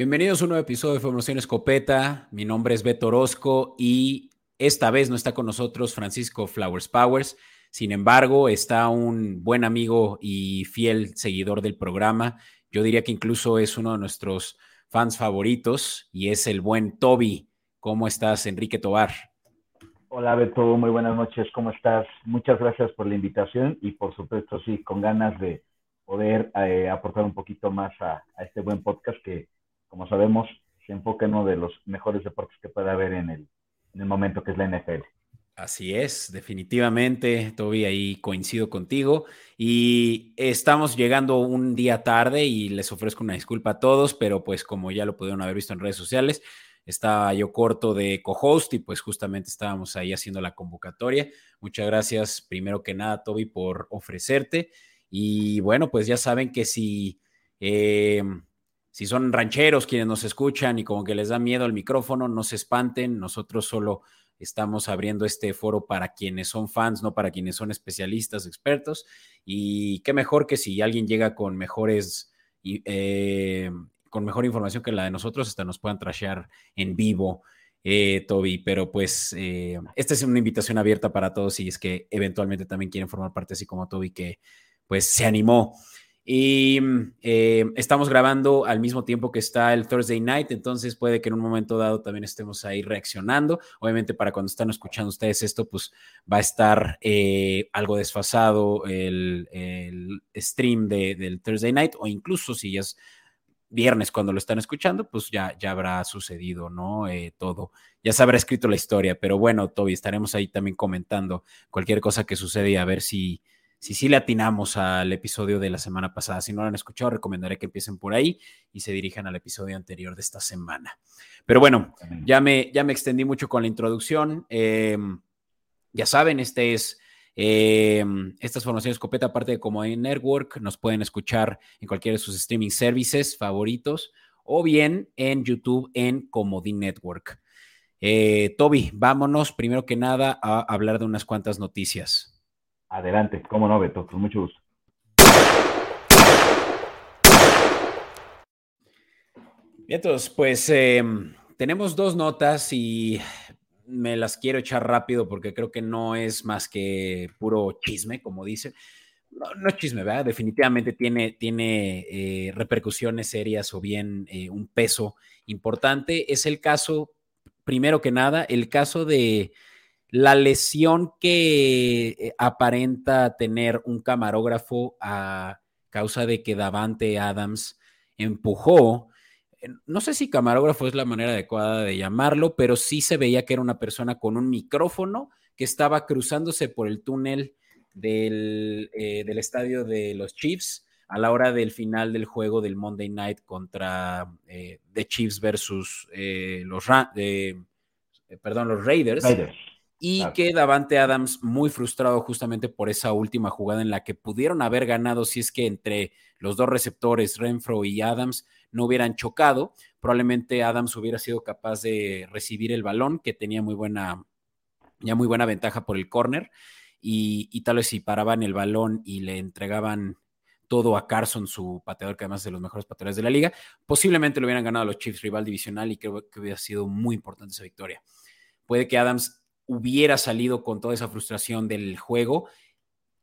Bienvenidos a un nuevo episodio de Formación Escopeta. Mi nombre es Beto Orozco y esta vez no está con nosotros Francisco Flowers Powers. Sin embargo, está un buen amigo y fiel seguidor del programa. Yo diría que incluso es uno de nuestros fans favoritos y es el buen Toby. ¿Cómo estás, Enrique Tobar? Hola, Beto. Muy buenas noches. ¿Cómo estás? Muchas gracias por la invitación y, por supuesto, sí, con ganas de poder eh, aportar un poquito más a este buen podcast que como sabemos, se enfoca en uno de los mejores deportes que puede haber en el, en el momento, que es la NFL. Así es, definitivamente, Toby, ahí coincido contigo. Y estamos llegando un día tarde y les ofrezco una disculpa a todos, pero pues como ya lo pudieron haber visto en redes sociales, estaba yo corto de co-host y pues justamente estábamos ahí haciendo la convocatoria. Muchas gracias, primero que nada, Toby, por ofrecerte. Y bueno, pues ya saben que si... Eh, si son rancheros quienes nos escuchan y como que les da miedo el micrófono, no se espanten, nosotros solo estamos abriendo este foro para quienes son fans, no para quienes son especialistas, expertos, y qué mejor que si alguien llega con mejores, eh, con mejor información que la de nosotros, hasta nos puedan trashear en vivo. Eh, Toby, pero pues eh, esta es una invitación abierta para todos y es que eventualmente también quieren formar parte así como Toby que pues se animó y eh, estamos grabando al mismo tiempo que está el Thursday Night, entonces puede que en un momento dado también estemos ahí reaccionando. Obviamente para cuando están escuchando ustedes esto, pues va a estar eh, algo desfasado el, stream del Thursday Night o incluso si ya es viernes cuando lo están escuchando, pues ya, ya habrá sucedido, ¿no? Eh, todo. Ya se habrá escrito la historia, pero bueno, Toby, estaremos ahí también comentando cualquier cosa que sucede y a ver si si sí le atinamos al episodio de la semana pasada. Si no lo han escuchado, recomendaré que empiecen por ahí y se dirijan al episodio anterior de esta semana. Pero bueno, ya me, ya me extendí mucho con la introducción. Em, ya saben, este es eh, estas formaciones Copeta, aparte de como en Network, nos pueden escuchar en cualquiera de sus streaming services favoritos o bien en YouTube en Comodín Network. Eh, Toby, vámonos primero que nada a hablar de unas cuantas noticias. Adelante, cómo no, Beto, con mucho gusto. Entonces, pues em, tenemos dos notas y me las quiero echar rápido porque creo que no es más que puro chisme, como dice. No, es chisme, ¿verdad? Definitivamente tiene, tiene eh, repercusiones serias o bien eh, un peso importante. Es el caso, primero que nada, el caso de la lesión que eh, aparenta tener un camarógrafo a causa de que Davante Adams empujó, eh, no sé si camarógrafo es la manera adecuada de llamarlo, pero sí se veía que era una persona con un micrófono que estaba cruzándose por el túnel del, eh, estadio de los Chiefs a la hora del final del juego del Monday Night contra The Chiefs versus los, perdón, los Raiders y que Davante Adams muy frustrado justamente por esa última jugada en la que pudieron haber ganado si es que entre los dos receptores, Renfro y Adams, no hubieran chocado. Probablemente Adams hubiera sido capaz de recibir el balón, que tenía muy buena, ya muy buena ventaja por el corner, y, tal vez si paraban el balón y le entregaban todo a Carson, su pateador, que además es de los mejores pateadores de la liga, posiblemente lo hubieran ganado a los Chiefs rival divisional y creo que hubiera sido muy importante esa victoria. Puede que Adams hubiera salido con toda esa frustración del juego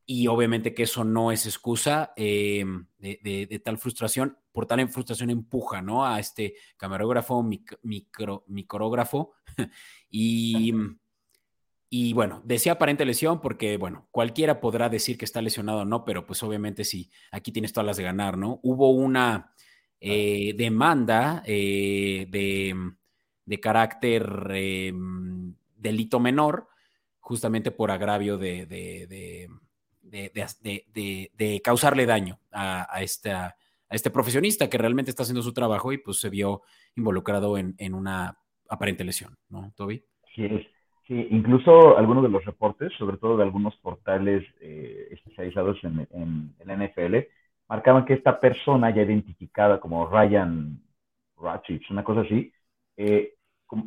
y obviamente que eso no es excusa eh, de, tal frustración, por tal frustración empuja, ¿no? A este camarógrafo, micro, micrógrafo y, y bueno, decía aparente lesión porque, bueno, cualquiera podrá decir que está lesionado o no, pero pues obviamente sí, aquí tienes todas las de ganar, ¿no? Hubo una eh, demanda eh, de, de, carácter em, delito menor, justamente por agravio de, de, de, causarle daño a, este profesionista que realmente está haciendo su trabajo y pues se vio involucrado en, en una aparente lesión, ¿no, Toby? Sí, sí, incluso algunos de los reportes, sobre todo de algunos portales eh, especializados en, en, el NFL, marcaban que esta persona ya identificada como Ryan Ratchich, una cosa así, eh,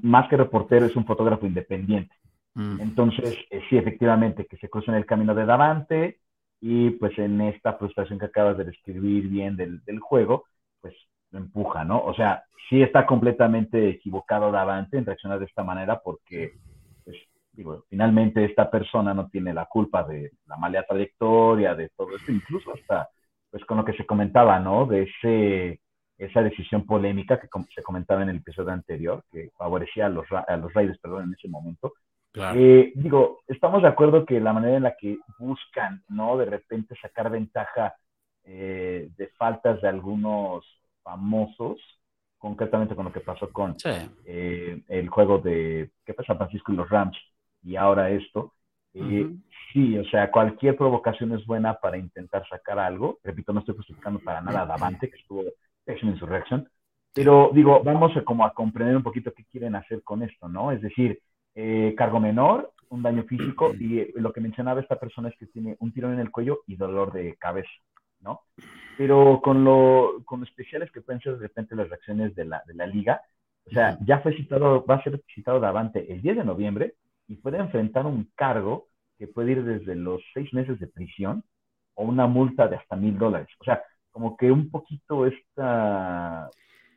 más que reportero, es un fotógrafo independiente. Mm. Entonces, eh, sí, efectivamente, que se cruza en el camino de Davante y pues en esta frustración que acabas de describir bien del, del juego, pues empuja, ¿no? O sea, sí está completamente equivocado Davante en reaccionar de esta manera porque, pues, digo, finalmente esta persona no tiene la culpa de la mala trayectoria, de todo esto, incluso hasta, pues, con lo que se comentaba, ¿no? De ese, esa decisión polémica que se comentaba en el episodio anterior, que favorecía a los, a los Raiders, perdón, en ese momento. Eh, digo, estamos de acuerdo que la manera en la que buscan, ¿no? De repente sacar ventaja eh, de faltas de algunos famosos, concretamente con lo que pasó con eh, el juego de ¿qué pasa Francisco y los Rams y ahora esto. Sí, o sea, cualquier provocación es buena para intentar sacar algo. Repito, no estoy justificando para nada a Davante, que estuvo su reacción, pero digo, vamos a, como a comprender un poquito qué quieren hacer con esto, ¿no? Es decir, eh, cargo menor, un daño físico y eh, lo que mencionaba esta persona es que tiene un tirón en el cuello y dolor de cabeza, ¿no? Pero con lo, con especiales que pueden ser de repente las reacciones de la, de la liga, o sea, ya fue citado, va a ser citado Davante el 10 de noviembre y puede enfrentar un cargo que puede ir desde los seis meses de prisión o una multa de hasta mil dólares. O sea, como que un poquito esta,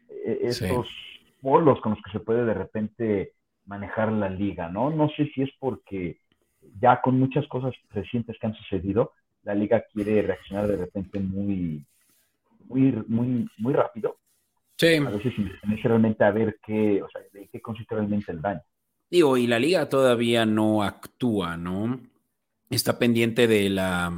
e, estos polos con los que se puede de repente manejar la liga, ¿no? No sé si es porque ya con muchas cosas recientes que han sucedido, la liga quiere reaccionar de repente muy, muy, muy, muy rápido. Sí. A veces realmente a ver qué, o sea, de qué consiste realmente el daño. Digo, y la liga todavía no actúa, ¿no? Está pendiente de la,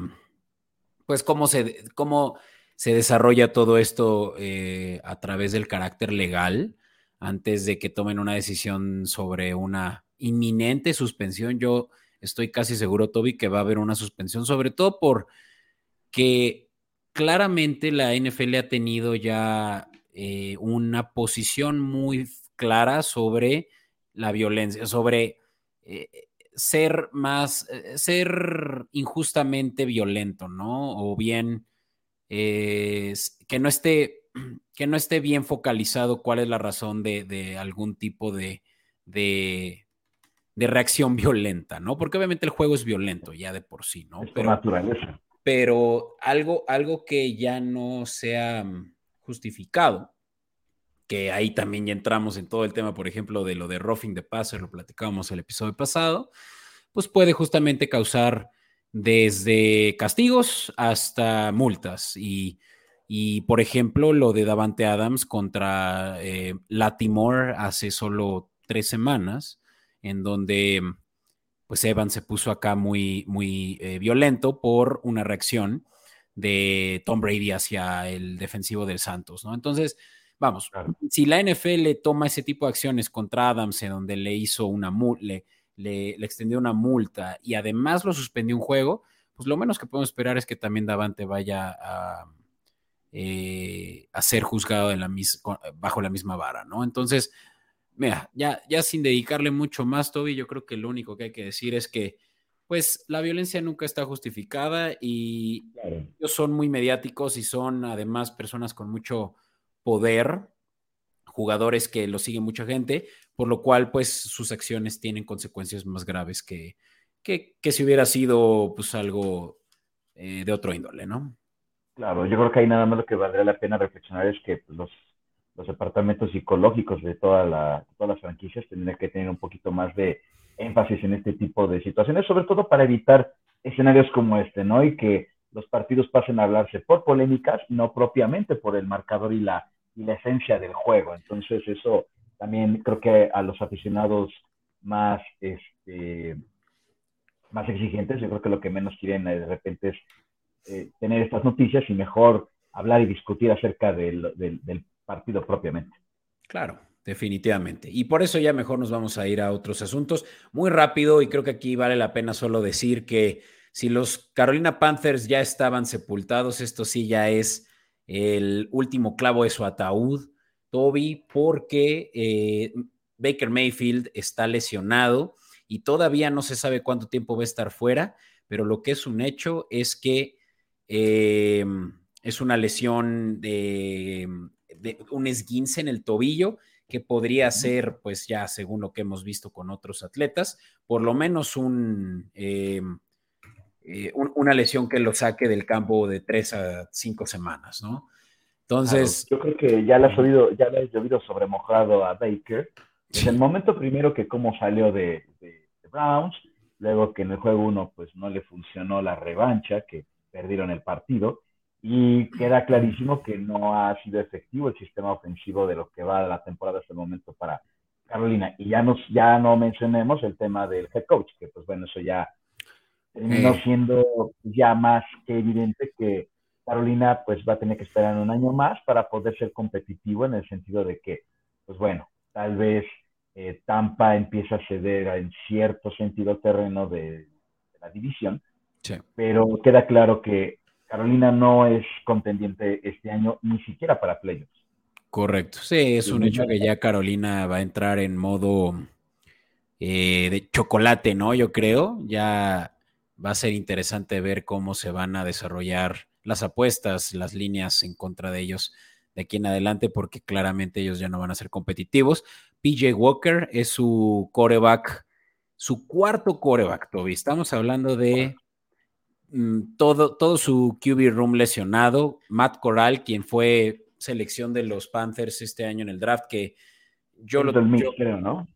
pues cómo se, cómo se desarrolla todo esto eh, a través del carácter legal antes de que tomen una decisión sobre una inminente suspensión. Yo estoy casi seguro, Toby, que va a haber una suspensión, sobre todo por que claramente la NFL ha tenido ya eh, una posición muy clara sobre la violencia, sobre eh, ser más, ser injustamente violento, ¿no? O bien que no esté que no esté bien focalizado cuál es la razón de, algún tipo de, de, reacción violenta, ¿no? Porque obviamente el juego es violento ya de por sí, ¿no? pero, naturaleza. Pero algo, algo que ya no sea mm, justificado, que ahí también ya entramos en todo el tema, por ejemplo, de lo de roughing the passer, lo platicábamos el episodio pasado, pues puede justamente causar desde castigos hasta multas. Y, por ejemplo, lo de Davante Adams contra eh, Latimore hace solo tres semanas, en donde pues Evans se puso acá muy, muy eh, violento por una reacción de Tom Brady hacia el defensivo del Santos, ¿no? Entonces, vamos, si la NFL toma ese tipo de acciones contra Adams, en donde le hizo una multa, le, extendió una multa y además lo suspendió un juego, pues lo menos que podemos esperar es que también Davante vaya a, eh, a ser juzgado la bajo la misma vara, ¿no? Entonces, mira, ya, ya sin dedicarle mucho más, Toby, yo creo que lo único que hay que decir es que, pues, la violencia nunca está justificada y ellos son muy mediáticos y son además personas con mucho poder, jugadores que lo sigue mucha gente, por lo cual pues sus acciones tienen consecuencias más graves que, que, si hubiera sido pues algo eh, de otro índole, ¿no? Claro, yo creo que ahí nada más lo que valdría la pena reflexionar es que pues, los, los departamentos psicológicos de toda la, todas las franquicias tendrían que tener un poquito más de énfasis en este tipo de situaciones, sobre todo para evitar escenarios como este, ¿no? Y que los partidos pasen a hablarse por polémicas, no propiamente por el marcador y la, y la esencia del juego. Entonces, eso también creo que a los aficionados más, este, más exigentes, yo creo que lo que menos quieren de repente es eh, tener estas noticias y mejor hablar y discutir acerca del, del, partido propiamente. Claro, definitivamente. Y por eso ya mejor nos vamos a ir a otros asuntos muy rápido y creo que aquí vale la pena solo decir que si los Carolina Panthers ya estaban sepultados, esto sí ya es el último clavo de su ataúd. Toby, porque eh, Baker Mayfield está lesionado y todavía no se sabe cuánto tiempo va a estar fuera, pero lo que es un hecho es que em, es una lesión de, un esguince en el tobillo que podría ser, pues ya según lo que hemos visto con otros atletas, por lo menos un, eh, una lesión que lo saque del campo de tres a cinco semanas, ¿no? Entonces. yo creo que ya le has oído, ya le has llovido sobremojado a Baker. Desde el momento primero que cómo salió de, Browns, luego que en el juego uno pues no le funcionó la revancha, que perdieron el partido, y queda clarísimo que no ha sido efectivo el sistema ofensivo de lo que va la temporada hasta el momento para Carolina. Y ya, nos, ya no mencionemos el tema del head coach, que pues bueno, eso ya terminó eh. siendo ya más que evidente que Carolina pues va a tener que esperar un año más para poder ser competitivo en el sentido de que, pues bueno, tal vez eh, Tampa empieza a ceder en cierto sentido terreno de, la división, pero queda claro que Carolina no es contendiente este año ni siquiera para playoffs. Correcto, sí, es un hecho que ya Carolina va a entrar en modo eh, de chocolate, ¿no? Yo creo, ya va a ser interesante ver cómo se van a desarrollar las apuestas, las líneas en contra de ellos de aquí en adelante, porque claramente ellos ya no van a ser competitivos. PJ Walker es su coreback, su cuarto coreback, Toby. Estamos hablando de mm, todo, todo su QB room lesionado. Matt Corral, quien fue selección de los Panthers este año en el draft, que yo lo. Del creo, ¿no?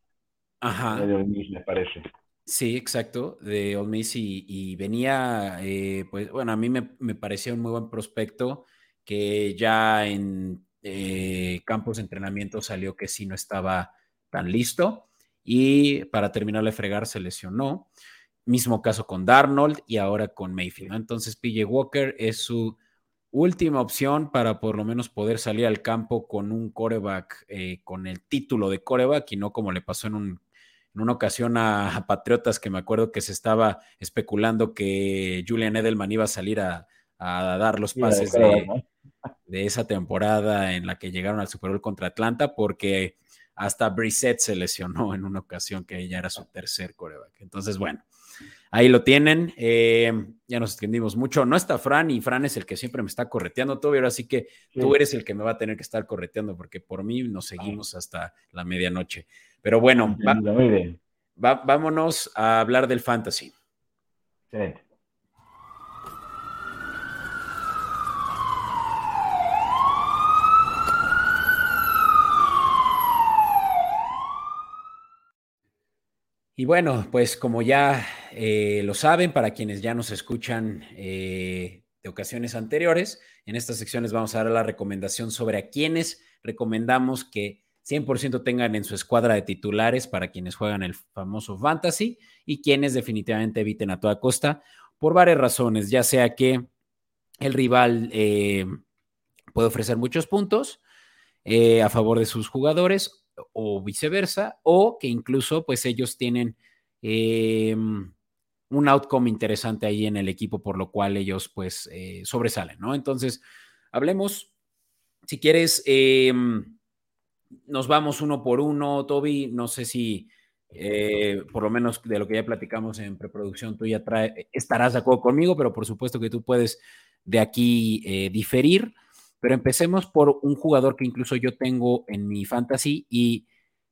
Ajá. De me parece. Sí, exacto, de Old Miss y, venía, eh, pues bueno, a mí me, parecía un muy buen prospecto que ya en eh, campos de entrenamiento salió que sí no estaba tan listo y para terminar de fregar se lesionó. Mismo caso con Darnold y ahora con Mayfield. Entonces PJ Walker es su última opción para por lo menos poder salir al campo con un coreback, eh, con el título de coreback y no como le pasó en un en una ocasión a, Patriotas que me acuerdo que se estaba especulando que Julian Edelman iba a salir a, dar los pases de, esa temporada en la que llegaron al Super Bowl contra Atlanta, porque hasta Brissett se lesionó en una ocasión que ella era su tercer coreback. Entonces, bueno, ahí lo tienen. Eh, ya nos extendimos mucho. No está Fran y Fran es el que siempre me está correteando todo, así que tú eres el que me va a tener que estar correteando porque por mí nos seguimos hasta la medianoche. Pero bueno, vámonos a hablar del fantasy. Y bueno, pues como ya eh, lo saben, para quienes ya nos escuchan eh, de ocasiones anteriores, en estas secciones vamos a dar la recomendación sobre a quienes recomendamos que 100% tengan en su escuadra de titulares para quienes juegan el famoso fantasy y quienes definitivamente eviten a toda costa por varias razones, ya sea que el rival eh, puede ofrecer muchos puntos eh, a favor de sus jugadores o viceversa, o que incluso pues ellos tienen eh, un outcome interesante ahí en el equipo por lo cual ellos pues sobresalen, ¿no? Entonces, hablemos, si quieres, nos vamos uno por uno, Toby. No sé si, eh, por lo menos de lo que ya platicamos en preproducción, tú ya trae, estarás de acuerdo conmigo, pero por supuesto que tú puedes de aquí eh, diferir. Pero empecemos por un jugador que incluso yo tengo en mi fantasy y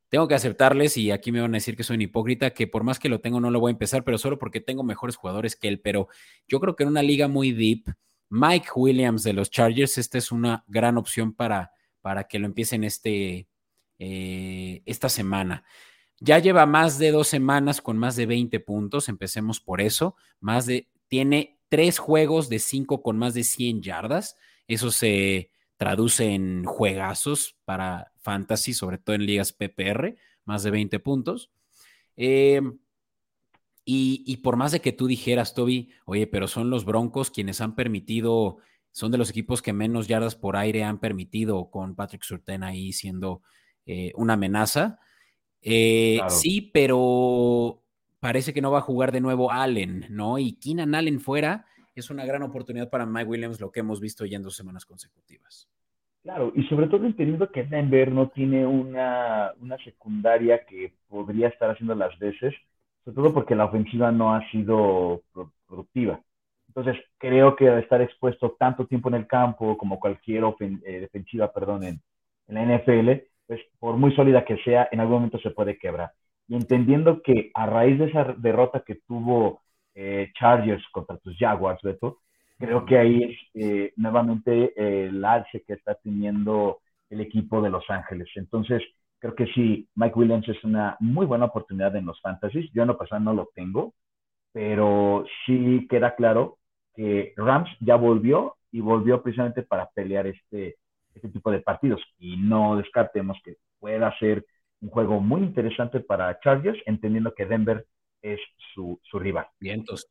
tengo que aceptarles, y aquí me van a decir que soy un hipócrita, que por más que lo tengo no lo voy a empezar, pero solo porque tengo mejores jugadores que él. Pero yo creo que en una liga muy deep, Mike Williams de los Chargers, esta es una gran opción para para que lo empiecen este, eh, esta semana. Ya lleva más de dos semanas con más de 20 puntos, empecemos por eso. Más de, tiene tres juegos de cinco con más de 100 yardas. Eso se traduce en juegazos para fantasy, sobre todo en ligas PPR, más de 20 puntos. Eh, y, y, por más de que tú dijeras, Toby, oye, pero son los Broncos quienes han permitido son de los equipos que menos yardas por aire han permitido con Patrick Surtain ahí siendo eh, una amenaza. Eh, sí, pero parece que no va a jugar de nuevo Allen, ¿no? Y Keenan Allen fuera es una gran oportunidad para Mike Williams, lo que hemos visto ya en dos semanas consecutivas. Claro, y sobre todo entendiendo que Denver no tiene una, una secundaria que podría estar haciendo las veces, sobre todo porque la ofensiva no ha sido productiva. Entonces, creo que estar expuesto tanto tiempo en el campo como cualquier eh, defensiva, perdón, en, la NFL, pues por muy sólida que sea, en algún momento se puede quebrar. Y entendiendo que a raíz de esa derrota que tuvo eh, Chargers contra tus Jaguars, Beto, Creo que ahí es eh, nuevamente el alce que está teniendo el equipo de Los Ángeles. Entonces, creo que sí, Mike Williams es una muy buena oportunidad en los fantasies. Yo en lo pasado no lo tengo, pero sí queda claro que Rams ya volvió y volvió precisamente para pelear este, este tipo de partidos. Y no descartemos que pueda ser un juego muy interesante para Chargers, entendiendo que Denver es su, su rival. Vientos.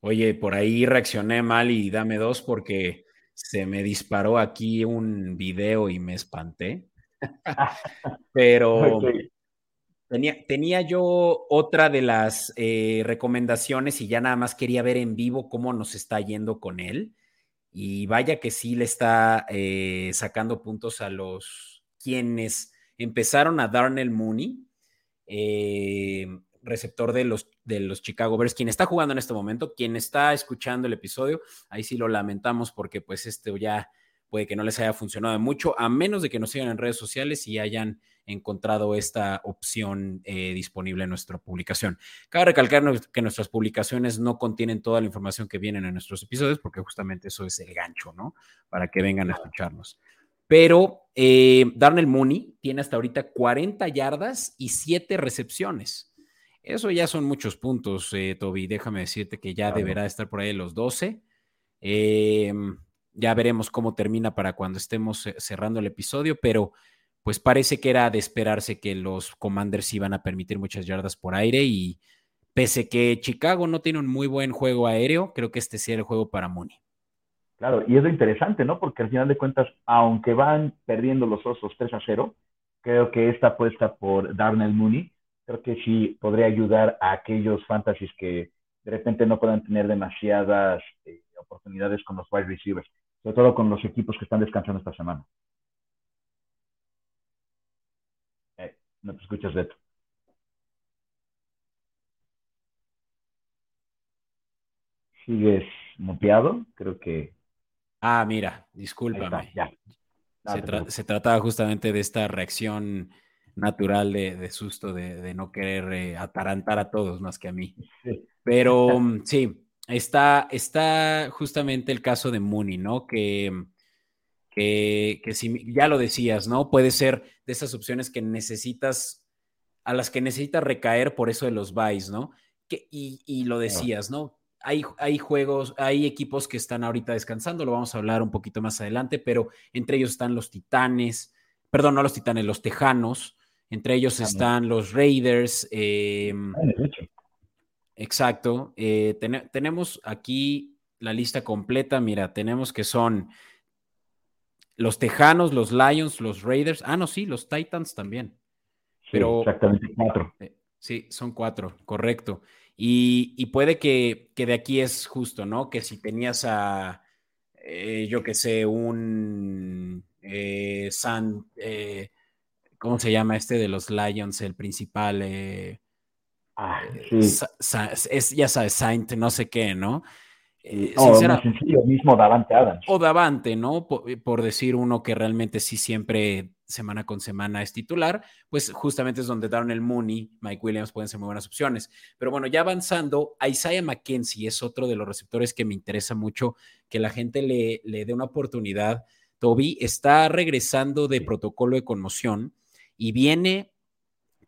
Oye, por ahí reaccioné mal y dame dos porque se me disparó aquí un video y me espanté. Pero tenía, tenía, yo otra de las eh, recomendaciones y ya nada más quería ver en vivo cómo nos está yendo con él. Y vaya que sí le está eh, sacando puntos a los quienes empezaron a Darnell Mooney, eh, receptor de los, de los Chicago Bears, quien está jugando en este momento, quien está escuchando el episodio, ahí sí lo lamentamos porque pues este ya puede que no les haya funcionado mucho, a menos de que nos sigan en redes sociales y hayan encontrado esta opción eh, disponible en nuestra publicación. Cabe recalcar que nuestras publicaciones no contienen toda la información que viene en nuestros episodios, porque justamente eso es el gancho, ¿no? Para que vengan a escucharnos. Pero eh, Darnell Mooney tiene hasta ahorita 40 yardas y 7 recepciones. Eso ya son muchos puntos, eh, Toby. Déjame decirte que ya deberá estar por ahí los 12. Eh, ya veremos cómo termina para cuando estemos cerrando el episodio, pero pues parece que era de esperarse que los Commanders iban a permitir muchas yardas por aire y pese que Chicago no tiene un muy buen juego aéreo, creo que este sea el juego para Mooney. Claro, y es lo interesante, ¿no? Porque al final de cuentas, aunque van perdiendo los osos 3 a 0, creo que esta apuesta por Darnell Mooney, creo que sí podría ayudar a aquellos fantasies que de repente no puedan tener demasiadas eh, oportunidades con los wide receivers sobre todo con los equipos que están descansando esta semana. Eh, no te escuchas, Beto. ¿Sigues muteado? Creo que... Ah, mira, discúlpame. se, trataba justamente de esta reacción natural de, susto, de, no querer eh, atarantar a todos más que a mí. Pero sí, está, está justamente el caso de Mooney, ¿no? Que, que, si ya lo decías, ¿no? Puede ser de esas opciones que necesitas, a las que necesitas recaer por eso de los buys, ¿no? Que, y, lo decías, ¿no? Hay, hay, juegos, hay equipos que están ahorita descansando, lo vamos a hablar un poquito más adelante, pero entre ellos están los Titanes, perdón, no los Titanes, los Tejanos, entre ellos están los Raiders, eh, Exacto. Eh, tenemos aquí la lista completa. Mira, tenemos que son los Tejanos, los Lions, los Raiders. Ah, no, sí, los Titans también. Pero, exactamente cuatro. Eh, sí, son cuatro, correcto. Y, puede que, de aquí es justo, ¿no? Que si tenías a, eh, yo que sé, un San, ¿cómo se llama este de los Lions, el principal? Ah, es, ya sabes, Saint, no sé qué, ¿no? Eh, o sencillo, mismo Davante Adams. O Davante, ¿no? Eh, por, decir uno que realmente sí siempre semana con semana es titular, pues justamente es donde el Mooney, Mike Williams pueden ser muy buenas opciones. Pero bueno, ya avanzando, Isaiah McKenzie es otro de los receptores que me interesa mucho que la gente le, le dé una oportunidad. Toby está regresando de protocolo de conmoción y viene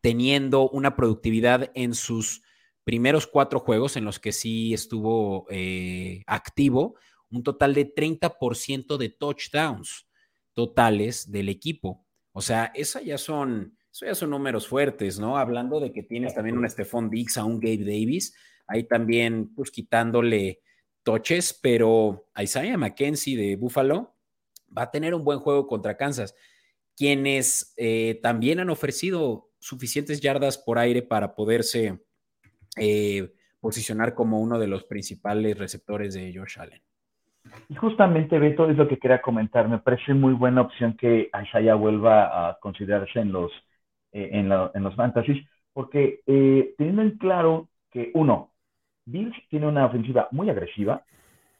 teniendo una productividad en sus primeros cuatro juegos en los que sí estuvo eh, activo, un total de 30% de touchdowns totales del equipo. O sea, eso ya son, eso ya son números fuertes, ¿no? Hablando de que tienes también un Stephon Diggs, a un Gabe Davis, ahí también pues quitándole toches, pero Isaiah McKenzie de Buffalo va a tener un buen juego contra Kansas, quienes eh, también han ofrecido suficientes yardas por aire para poderse eh, posicionar como uno de los principales receptores de Josh Allen. Y justamente, Beto, es lo que quería comentar. Me parece muy buena opción que Isaiah vuelva a considerarse en los, eh, en, los fantasies, porque eh, teniendo en claro que, uno, Bills tiene una ofensiva muy agresiva,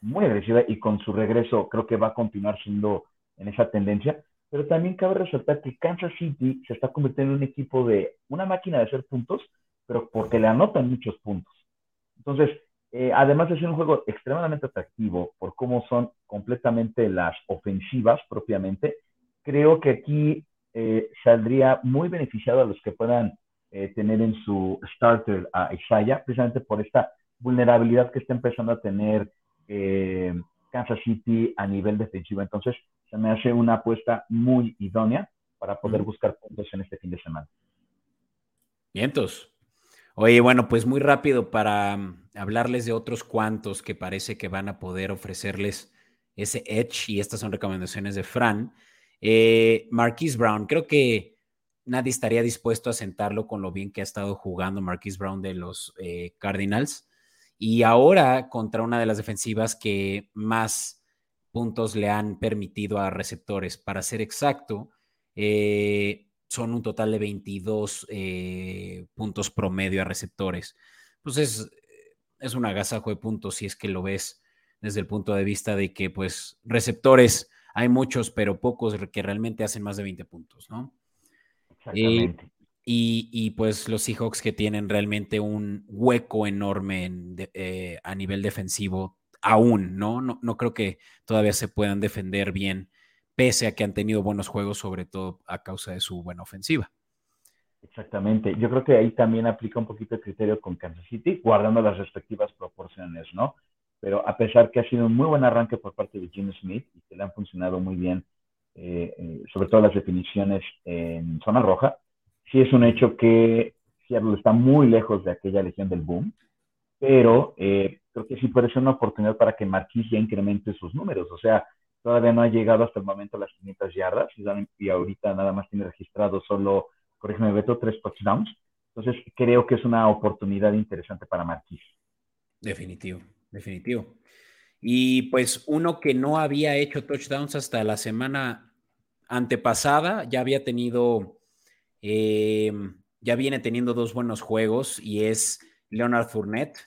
muy agresiva, y con su regreso creo que va a continuar siendo en esa tendencia, pero también cabe resaltar que Kansas City se está convirtiendo en un equipo de una máquina de hacer puntos, pero porque le anotan muchos puntos. Entonces, eh, además de ser un juego extremadamente atractivo por cómo son completamente las ofensivas propiamente, creo que aquí eh, saldría muy beneficiado a los que puedan eh, tener en su starter a Isaiah, precisamente por esta vulnerabilidad que está empezando a tener Kansas City a nivel defensivo. Entonces, se me hace una apuesta muy idónea para poder buscar puntos en este fin de semana. Vientos. Oye, bueno, pues muy rápido para mm, hablarles de otros cuantos que parece que van a poder ofrecerles ese edge y estas son recomendaciones de Fran. Eh, Marquise Brown, creo que nadie estaría dispuesto a sentarlo con lo bien que ha estado jugando Marquise Brown de los eh, Cardinals y ahora contra una de las defensivas que más puntos le han permitido a receptores. Para ser exacto, eh, son un total de 22 eh, puntos promedio a receptores. Pues es, es un agasajo de puntos si es que lo ves desde el punto de vista de que, pues, receptores hay muchos, pero pocos que realmente hacen más de 20 puntos, ¿no? Exactamente. y, pues los Seahawks que tienen realmente un hueco enorme eh, a nivel defensivo, aún, ¿no? ¿no? No creo que todavía se puedan defender bien pese a que han tenido buenos juegos, sobre todo a causa de su buena ofensiva. Exactamente. Yo creo que ahí también aplica un poquito el criterio con Kansas City, guardando las respectivas proporciones, ¿no? Pero a pesar que ha sido un muy buen arranque por parte de Jimmy Smith y que le han funcionado muy bien, eh, eh, sobre todo las definiciones en zona roja, sí es un hecho que Seattle está muy lejos de aquella legión del boom, pero eh, creo que sí puede ser una oportunidad para que Marquis ya incremente sus números. O sea, todavía no ha llegado hasta el momento a las 500 yardas y ahorita nada más tiene registrado solo, corrígeme Beto, tres touchdowns. Entonces creo que es una oportunidad interesante para Marquis. Definitivo, definitivo. Y pues uno que no había hecho touchdowns hasta la semana antepasada, ya había tenido, em, ya viene teniendo dos buenos juegos y es Leonard Fournette,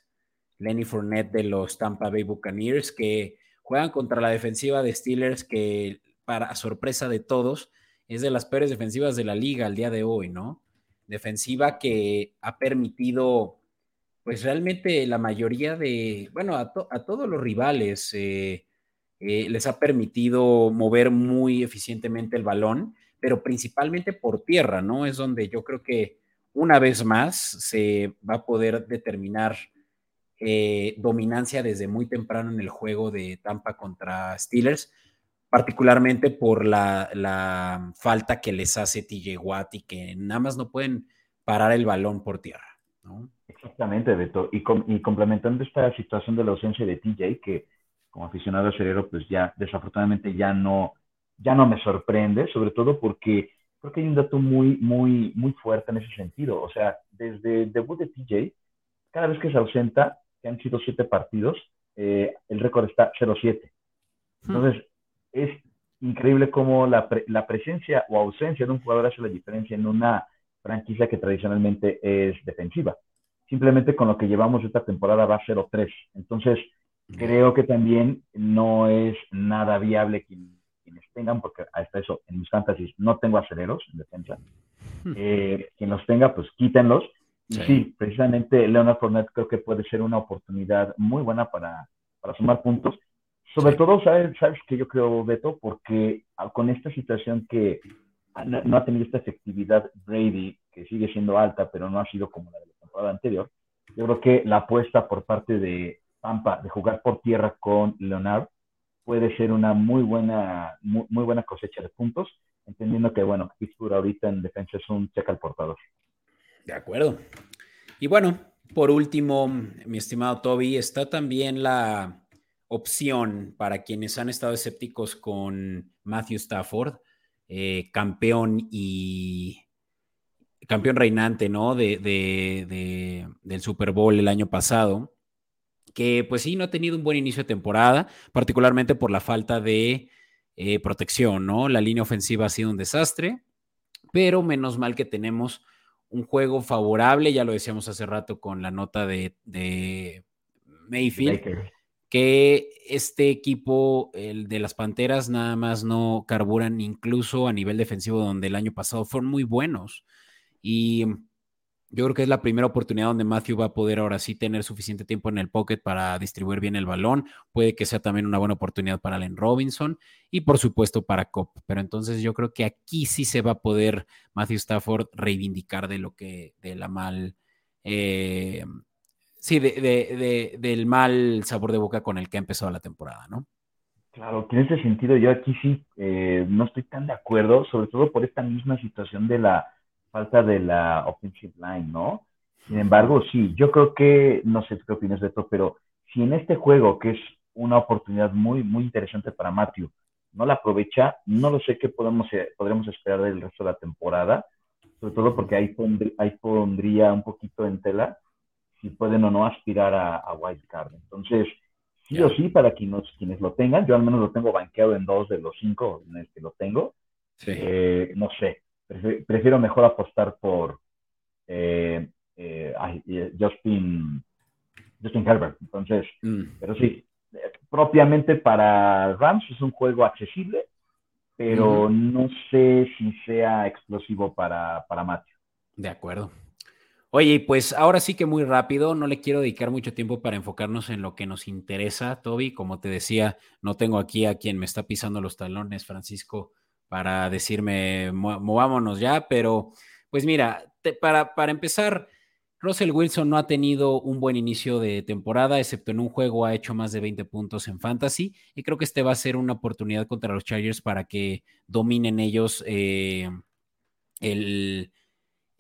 Lenny Fournette de los Tampa Bay Buccaneers, que Juegan contra la defensiva de Steelers que, para sorpresa de todos, es de las peores defensivas de la liga al día de hoy, ¿no? Defensiva que ha permitido, pues realmente la mayoría de, bueno, a, todos los rivales eh, eh, les ha permitido mover muy eficientemente el balón, pero principalmente por tierra, ¿no? Es donde yo creo que una vez más se va a poder determinar eh, dominancia desde muy temprano en el juego de Tampa contra Steelers, particularmente por la, falta que les hace TJ Watt y que nada más no pueden parar el balón por tierra. Exactamente, Beto. Y, y, complementando esta situación de la ausencia de TJ, que como aficionado a Cerero, pues ya desafortunadamente ya no, ya no me sorprende, sobre todo porque creo que hay un dato muy, muy, muy fuerte en ese sentido. O sea, desde el debut de TJ, cada vez que se ausenta, que han sido siete partidos, eh, el récord está 0-7. Hmm. Entonces, es increíble cómo la, la, presencia o ausencia de un jugador hace la diferencia en una franquicia que tradicionalmente es defensiva. Simplemente con lo que llevamos esta temporada va a 0-3. Entonces, creo que también no es nada viable quienes tengan, porque hasta eso, en mis fantasies no tengo aceleros en defensa. Eh, quien los tenga, pues quítenlos Sí. precisamente Leonard Fournette creo que puede ser una oportunidad muy buena para, para sumar puntos. Sobre todo, ¿sabes, ¿sabes que yo creo, Beto? Porque ah, con esta situación que no ha tenido esta efectividad Brady, que sigue siendo alta, pero no ha sido como la de la temporada anterior, yo creo que la apuesta por parte de Pampa de jugar por tierra con Leonard puede ser una muy buena, muy, muy buena cosecha de puntos, entendiendo que, bueno, Pittsburgh ahorita en defensa es un cheque al portador. De acuerdo. Y bueno, por último, mi estimado Toby, está también la opción para quienes han estado escépticos con Matthew Stafford, eh, campeón y campeón reinante, ¿no? De, del Super Bowl el año pasado, que pues sí, no ha tenido un buen inicio de temporada, particularmente por la falta de eh, protección, ¿no? La línea ofensiva ha sido un desastre, pero menos mal que tenemos un juego favorable, ya lo decíamos hace rato con la nota de, Mayfield, que este equipo, el de las Panteras, nada más no carburan incluso a nivel defensivo, donde el año pasado fueron muy buenos. Y Yo creo que es la primera oportunidad donde Matthew va a poder ahora sí tener suficiente tiempo en el pocket para distribuir bien el balón. Puede que sea también una buena oportunidad para Allen Robinson y por supuesto para Cop. Pero entonces yo creo que aquí sí se va a poder Matthew Stafford reivindicar de lo que, de la mal, eh, sí, de, del mal sabor de boca con el que ha empezado la temporada, ¿no? Claro, que en ese sentido yo aquí sí eh, no estoy tan de acuerdo, sobre todo por esta misma situación de la falta de la offensive line, ¿no? Sin embargo, sí, yo creo que, no sé qué opinas de esto, pero si en este juego, que es una oportunidad muy, muy interesante para Matthew, no la aprovecha, no lo sé qué podemos, eh, podremos esperar del resto de la temporada, sobre todo porque ahí, ahí pondría un poquito en tela si pueden o no aspirar a, a White Card. Entonces, sí o sí, para quienes, quienes lo tengan, yo al menos lo tengo banqueado en dos de los cinco en el que lo tengo. Eh, no sé, prefiero mejor apostar por eh, eh, eh, Justin, Justin Herbert. Entonces, mm. pero sí, propiamente para Rams es un juego accesible, pero no sé si sea explosivo para, para Matthew. De acuerdo. Oye, pues ahora sí que muy rápido, no le quiero dedicar mucho tiempo para enfocarnos en lo que nos interesa, Toby. Como te decía, no tengo aquí a quien me está pisando los talones, Francisco para decirme, movámonos ya, pero pues mira, para, para empezar, Russell Wilson no ha tenido un buen inicio de temporada, excepto en un juego ha hecho más de 20 puntos en fantasy y creo que este va a ser una oportunidad contra los Chargers para que dominen ellos eh, el,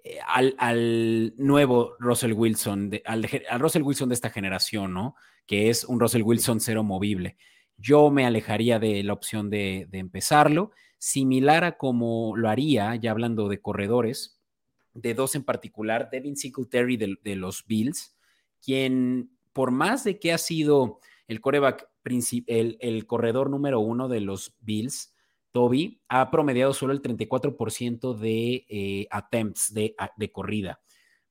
eh, al, nuevo Russell Wilson, al, Russell Wilson de esta generación, ¿no? Que es un Russell Wilson cero movible. Yo me alejaría de la opción de, de empezarlo similar a como lo haría, ya hablando de corredores, de dos en particular, Devin Singletary de, de los Bills, quien por más de que ha sido el coreback, el, corredor número uno de los Bills, Toby, ha promediado solo el 34% de eh, attempts de, de corrida.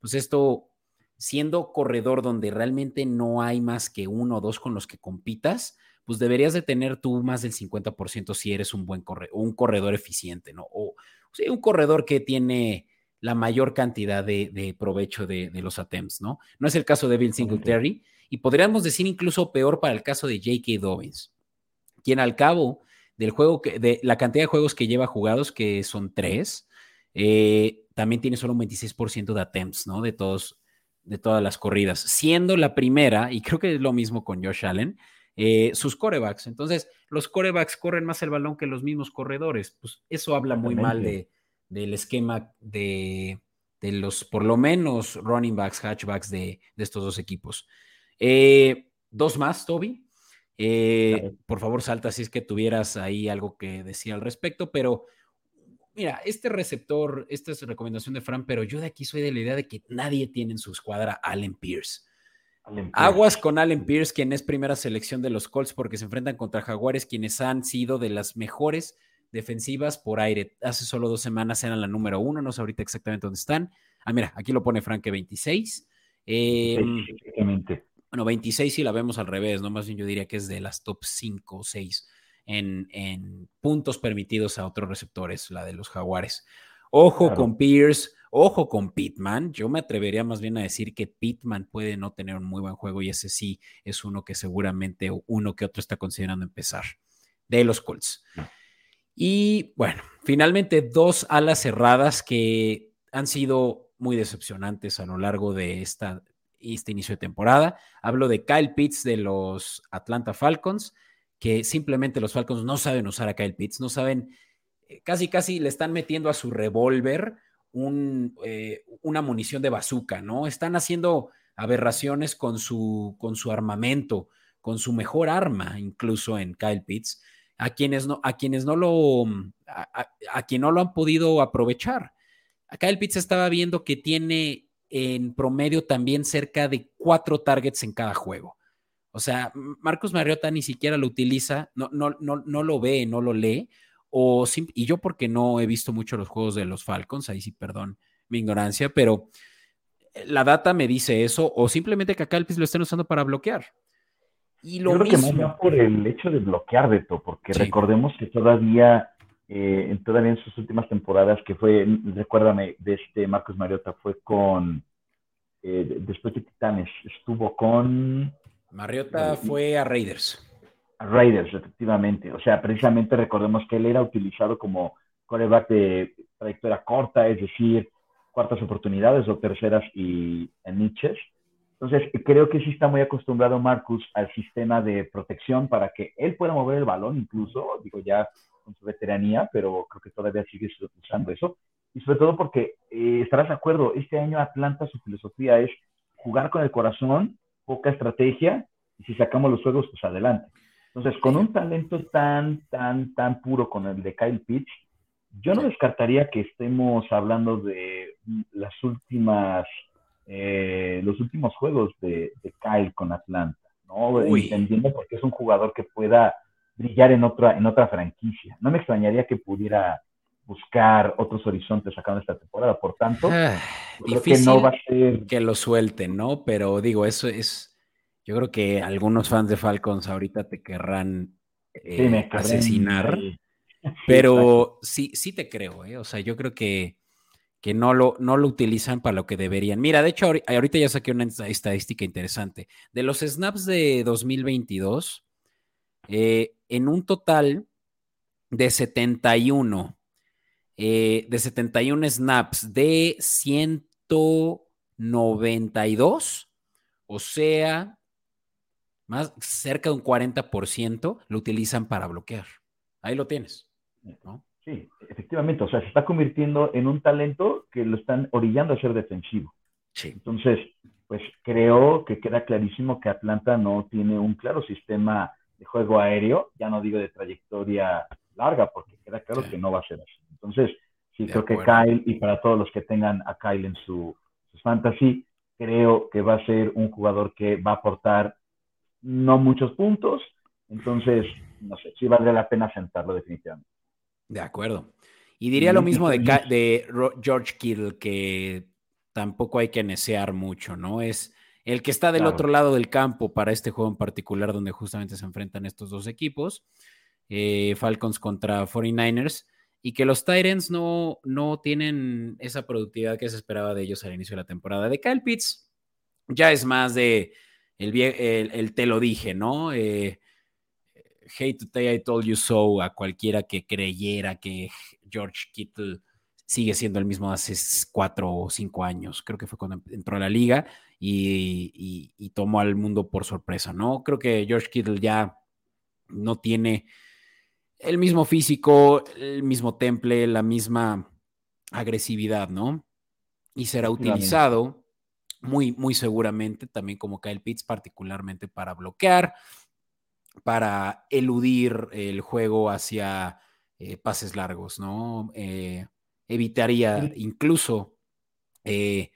Pues esto, siendo corredor donde realmente no hay más que uno o dos con los que compitas, pues deberías de tener tú más del 50% si eres un buen corredor, un corredor eficiente, ¿no? O, sea, un corredor que tiene la mayor cantidad de, provecho de, los attempts, ¿no? No es el caso de Bill Singletary y podríamos decir incluso peor para el caso de J.K. Dobbins, quien al cabo del juego, que, de la cantidad de juegos que lleva jugados, que son tres, eh, también tiene solo un 26% de attempts, ¿no? De todos, de todas las corridas, siendo la primera, y creo que es lo mismo con Josh Allen, eh, sus corebacks. Entonces, los corebacks corren más el balón que los mismos corredores. Pues eso habla muy mal de, del esquema de, los, por lo menos, running backs, hatchbacks de, estos dos equipos. Eh, dos más, Toby. Eh, por favor, salta si es que tuvieras ahí algo que decir al respecto, pero mira, este receptor, esta es recomendación de Fran, pero yo de aquí soy de la idea de que nadie tiene en su escuadra Allen Pierce. Aguas con Allen Pierce, quien es primera selección de los Colts porque se enfrentan contra Jaguares, quienes han sido de las mejores defensivas por aire. Hace solo dos semanas eran la número uno, no sé ahorita exactamente dónde están. Ah, mira, aquí lo pone Frank 26. Eh, bueno, 26 si la vemos al revés, ¿no? Más bien yo diría que es de las top 5 o 6 en, en, puntos permitidos a otros receptores, la de los Jaguares. Ojo con Pierce, Ojo con Pittman, yo me atrevería más bien a decir que Pittman puede no tener un muy buen juego y ese sí es uno que seguramente uno que otro está considerando empezar de los Colts. Y bueno, finalmente dos alas cerradas que han sido muy decepcionantes a lo largo de esta, este inicio de temporada. Hablo de Kyle Pitts de los Atlanta Falcons, que simplemente los Falcons no saben usar a Kyle Pitts, no saben, casi casi le están metiendo a su revólver eh, una munición de bazooka, ¿no? Están haciendo aberraciones con su, con su armamento, con su mejor arma, incluso en Kyle Pitts, a quienes no, a quienes no lo, a, quien no lo han podido aprovechar. Kyle Pitts estaba viendo que tiene en promedio también cerca de cuatro targets en cada juego. O sea, Marcos Mariota ni siquiera lo utiliza, no, no, no, no lo ve, no lo lee, y yo porque no he visto mucho los juegos de los Falcons, ahí sí, perdón mi ignorancia, pero eh, la data me dice eso, o simplemente que acá el PIS lo estén usando para bloquear. Y lo yo creo mismo. que más por el hecho de bloquear, Beto, porque recordemos que todavía eh, todavía en sus últimas temporadas, que fue, recuérdame, de este Marcos Mariota, fue con, eh, después de Titanes, estuvo con... Mariota fue a Raiders. Raiders, efectivamente. O sea, precisamente recordemos que él era utilizado como coreback de trayectoria corta, es decir, cuartas oportunidades o terceras y en niches. Entonces, creo que sí está muy acostumbrado Marcus al sistema de protección para que él pueda mover el balón, incluso, digo, ya con su veteranía, pero creo que todavía sigue usando eso. Y sobre todo porque, eh, estarás de acuerdo, este año Atlanta su filosofía es jugar con el corazón, poca estrategia, y si sacamos los juegos, pues adelante. Entonces, con un talento tan, tan, tan puro con el de Kyle Pitts, yo no descartaría que estemos hablando de las últimas, eh, los últimos juegos de, Kyle con Atlanta, ¿no? Entendiendo porque es un jugador que pueda brillar en otra, en otra franquicia. No me extrañaría que pudiera buscar otros horizontes sacando esta temporada. Por tanto, ah, difícil que no va a ser. Que lo suelten, ¿no? Pero digo, eso es. Yo creo que algunos fans de Falcons ahorita te querrán eh, asesinar. Pero sí, sí te creo, ¿eh? O sea, yo creo que, que no, lo, no lo utilizan para lo que deberían. Mira, de hecho, ahorita ya saqué una estadística interesante. De los snaps de 2022, eh, en un total de 71, eh, de 71 snaps de 192, o sea, más cerca de un 40% lo utilizan para bloquear. Ahí lo tienes. Sí, efectivamente, o sea, se está convirtiendo en un talento que lo están orillando a ser defensivo. Sí. Entonces, pues creo que queda clarísimo que Atlanta no tiene un claro sistema de juego aéreo, ya no digo de trayectoria larga, porque queda claro que no va a ser así. Entonces, sí creo que Kyle, y para todos los que tengan a Kyle en su, su fantasy, creo que va a ser un jugador que va a aportar no muchos puntos, entonces, no sé, sí vale la pena sentarlo definitivamente. De acuerdo. Y diría lo mismo de, de George Kittle, que tampoco hay que necear mucho, ¿no? Es el que está del otro lado del campo para este juego en particular, donde justamente se enfrentan estos dos equipos, eh, Falcons contra 49ers, y que los Titans no, no tienen esa productividad que se esperaba de ellos al inicio de la temporada. De Kyle Pitts, ya es más de el, el, te lo dije, ¿no? Eh, hate to I told you so a cualquiera que creyera que George Kittle sigue siendo el mismo hace cuatro o cinco años. Creo que fue cuando entró a la liga y, tomó al mundo por sorpresa, ¿no? Creo que George Kittle ya no tiene el mismo físico, el mismo temple, la misma agresividad, ¿no? Y será utilizado muy, muy seguramente también como Kyle Pitts, particularmente para bloquear, para eludir el juego hacia eh, pases largos, ¿no? Eh, evitaría incluso, eh,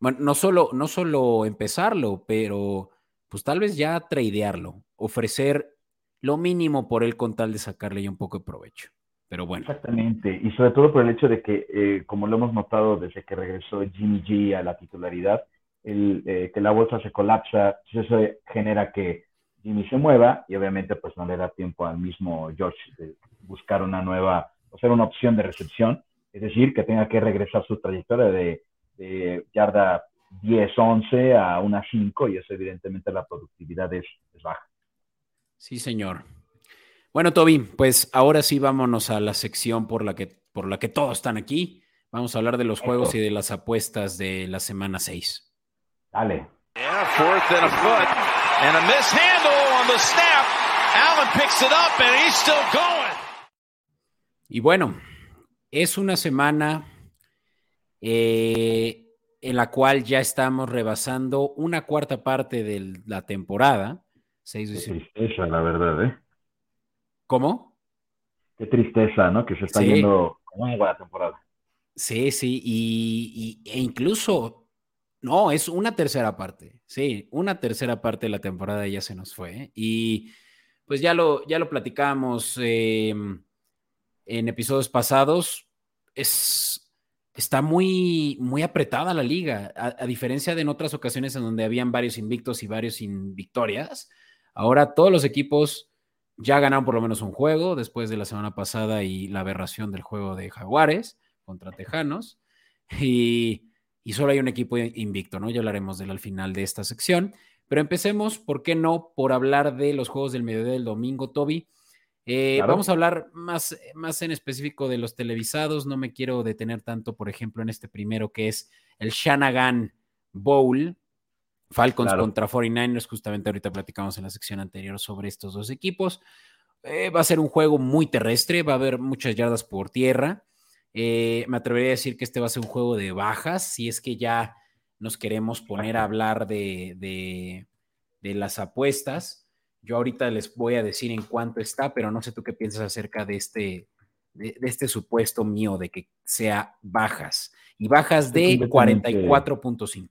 bueno, no solo, no solo empezarlo, pero pues tal vez ya tradearlo, ofrecer lo mínimo por él con tal de sacarle ya un poco de provecho. Pero bueno. Exactamente, y sobre todo por el hecho de que, como lo hemos notado desde que regresó Jimmy G a la titularidad, el, que la bolsa se colapsa, pues eso genera que Jimmy se mueva y obviamente pues no le da tiempo al mismo George de buscar una nueva, o ser una opción de recepción, es decir, que tenga que regresar su trayectoria de, yarda 10, 11 a una 5 y eso evidentemente la productividad es, baja. Sí, señor. Bueno, Toby, pues ahora sí vámonos a la sección por la que, por la que todos están aquí. Vamos a hablar de los juegos y de las apuestas de la semana 6. Dale. Y bueno, es una semana eh, en la cual ya estamos rebasando una cuarta parte de la temporada. Qué tristeza, la verdad, ¿eh? ¿Cómo? Qué tristeza, ¿no? Que se está yendo como la temporada. Sí, sí, y, e incluso no, es una tercera parte. Sí, una tercera parte de la temporada ya se nos fue. ¿eh? Y pues ya lo, ya lo platicamos em, en episodios pasados. Es, está muy, muy apretada la liga, a, diferencia de en otras ocasiones en donde habían varios invictos y varios sin victorias. Ahora todos los equipos ya ganaron por lo menos un juego después de la semana pasada y la aberración del juego de Jaguares contra Tejanos. Y, y solo hay un equipo invicto, ¿no? Ya hablaremos de él al final de esta sección. Pero empecemos, ¿por qué no? Por hablar de los juegos del mediodía del domingo, Toby. Eh, vamos a hablar más, más en específico de los televisados. No me quiero detener tanto, por ejemplo, en este primero que es el Shanagan Bowl. Falcons contra 49ers. Justamente ahorita platicamos en la sección anterior sobre estos dos equipos. Eh, va a ser un juego muy terrestre, va a haber muchas yardas por tierra. Eh, me atrevería a decir que este va a ser un juego de bajas, si es que ya nos queremos poner a hablar de, las apuestas. Yo ahorita les voy a decir en cuánto está, pero no sé tú qué piensas acerca de este, de, este supuesto mío de que sea bajas. Y bajas de 44.5.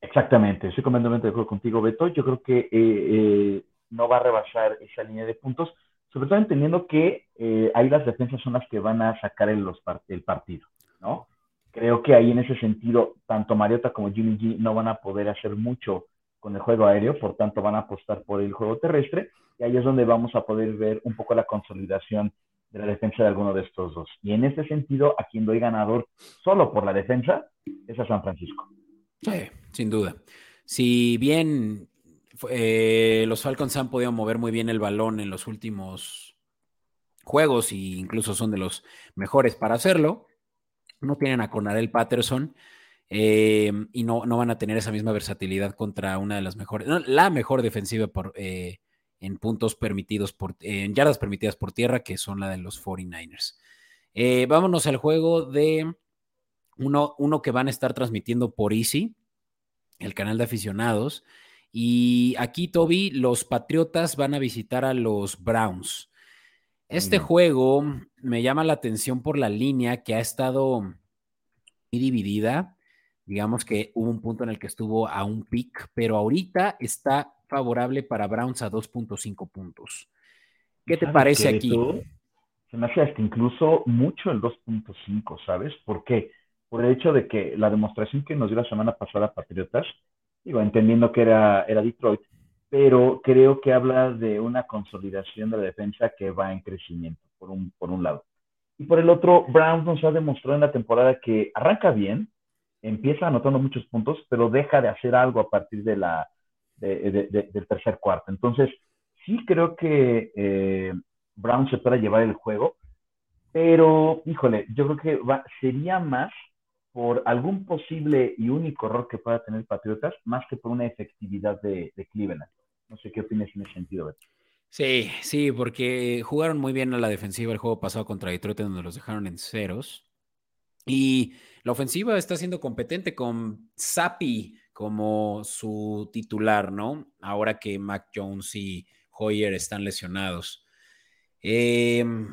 Exactamente, estoy completamente de acuerdo contigo, Beto. Yo creo que eh, eh, no va a rebasar esa línea de puntos, sobre todo entendiendo que eh, ahí las defensas son las que van a sacar el, el partido, ¿no? Creo que ahí en ese sentido, tanto Mariota como Jimmy G no van a poder hacer mucho con el juego aéreo, por tanto van a apostar por el juego terrestre, y ahí es donde vamos a poder ver un poco la consolidación de la defensa de alguno de estos dos. Y en ese sentido, a quien doy ganador solo por la defensa es a San Francisco. Sí, sin duda. Si bien eh, los Falcons han podido mover muy bien el balón en los últimos juegos e incluso son de los mejores para hacerlo, no tienen a Cornarel Patterson eh, y no, no, van a tener esa misma versatilidad contra una de las mejores, la mejor defensiva por, eh, en puntos permitidos, por, en yardas permitidas por tierra, que son la de los 49ers. Eh, vámonos al juego de uno, uno que van a estar transmitiendo por Easy, el canal de aficionados. Y aquí, Toby, los Patriotas van a visitar a los Browns. Este juego me llama la atención por la línea que ha estado muy dividida. Digamos que hubo un punto en el que estuvo a un pick, pero ahorita está favorable para Browns a 2.5 puntos. ¿Qué te parece aquí? Se me hace hasta incluso mucho el 2.5, ¿sabes? ¿Por qué? Por el hecho de que la demostración que nos dio la semana pasada Patriotas, digo, entendiendo que era, era Detroit, pero creo que habla de una consolidación de la defensa que va en crecimiento, por un, por un lado. Y por el otro, Browns nos ha demostrado en la temporada que arranca bien, empieza anotando muchos puntos, pero deja de hacer algo a partir de la, del tercer cuarto. Entonces, sí creo que eh, Brown se pueda llevar el juego, pero, híjole, yo creo que va, sería más por algún posible y único error que pueda tener Patriotas, más que por una efectividad de, de Cleveland. No sé qué opinas en ese sentido, Sí, sí, porque jugaron muy bien a la defensiva el juego pasado contra Detroit, donde los dejaron en ceros. Y la ofensiva está siendo competente con Sapi como su titular, ¿no? Ahora que Mac Jones y Hoyer están lesionados. Em,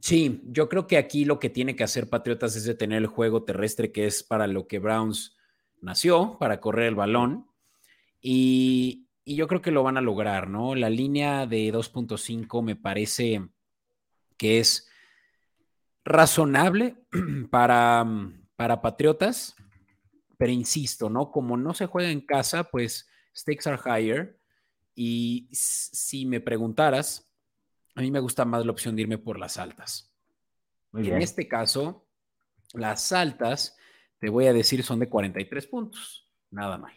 sí, yo creo que aquí lo que tiene que hacer Patriotas es detener el juego terrestre, que es para lo que Browns nació, para correr el balón. Y, yo creo que lo van a lograr, ¿no? La línea de 2.5 me parece que es razonable para, para Patriotas, pero insisto, ¿no? Como no se juega en casa, pues stakes are higher. Y si me preguntaras, a mí me gusta más la opción de irme por las altas. en este caso, las altas, te voy a decir, son de 43 puntos. Nada mal.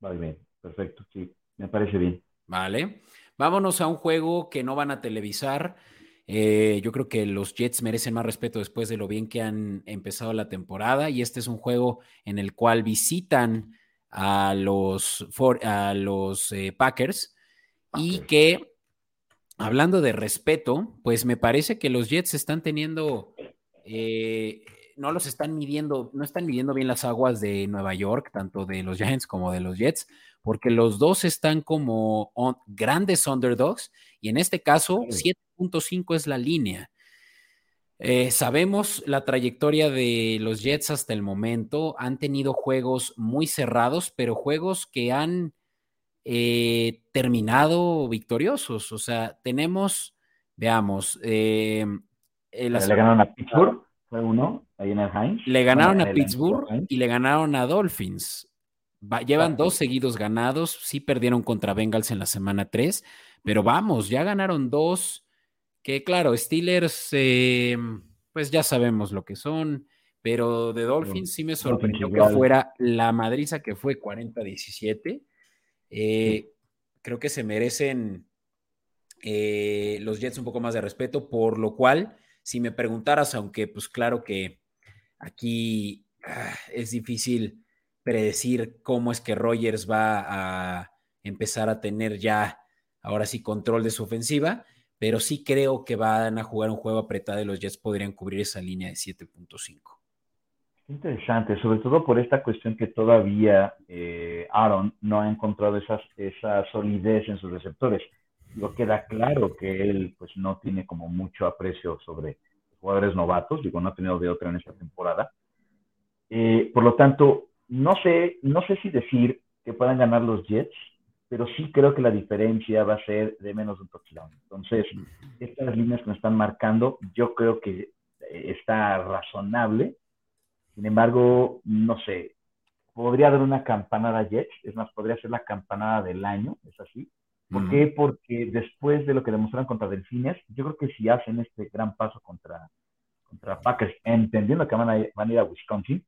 Muy bien. Perfecto, sí, me parece bien. Vale. Vámonos a un juego que no van a televisar. Eh, yo creo que los Jets merecen más respeto después de lo bien que han empezado la temporada y este es un juego en el cual visitan a los, a los eh, Packers y que, hablando de respeto, pues me parece que los Jets están teniendo, eh, no los están midiendo, no están midiendo bien las aguas de Nueva York, tanto de los Giants como de los Jets, porque los dos están como grandes underdogs y en este caso 7.5 es la línea. Eh, sabemos la trayectoria de los Jets hasta el momento. Han tenido juegos muy cerrados, pero juegos que han eh, terminado victoriosos. O sea, tenemos, veamos. Eh, le ganaron a Pittsburgh, fue uno, ahí en el Heinz. Le ganaron a Pittsburgh y le ganaron a Dolphins llevan dos seguidos ganados, sí perdieron contra Bengals en la semana 3, Pero vamos, ya ganaron dos, que claro, Steelers, eh, pues ya sabemos lo que son, pero de Dolphins sí me sorprendió que fuera la madriza que fue 40-17. Eh, creo que se merecen eh, los Jets un poco más de respeto, por lo cual, si me preguntaras, aunque pues claro que aquí ah, es difícil predecir cómo es que Rogers va a empezar a tener ya, ahora sí, control de su ofensiva, pero sí creo que van a jugar un juego apretado y los Jets podrían cubrir esa línea de 7.5. Interesante, sobre todo por esta cuestión que todavía eh, Aaron no ha encontrado esas, esa solidez en sus receptores. Lo queda claro que él pues no tiene como mucho aprecio sobre jugadores novatos, digo, no ha tenido de otra en esta temporada. Eh, por lo tanto, no sé, no sé si decir que puedan ganar los Jets, pero sí creo que la diferencia va a ser de menos de un touchdown. Entonces, estas líneas que me están marcando, yo creo que eh, está razonable. Sin embargo, no sé, podría dar una campanada Jets, es más, podría ser la campanada del año, es así. ¿Por qué? Porque después de lo que demostraron contra Delfines, yo creo que si hacen este gran paso contra, contra Packers, entendiendo que van a, van a ir a Wisconsin,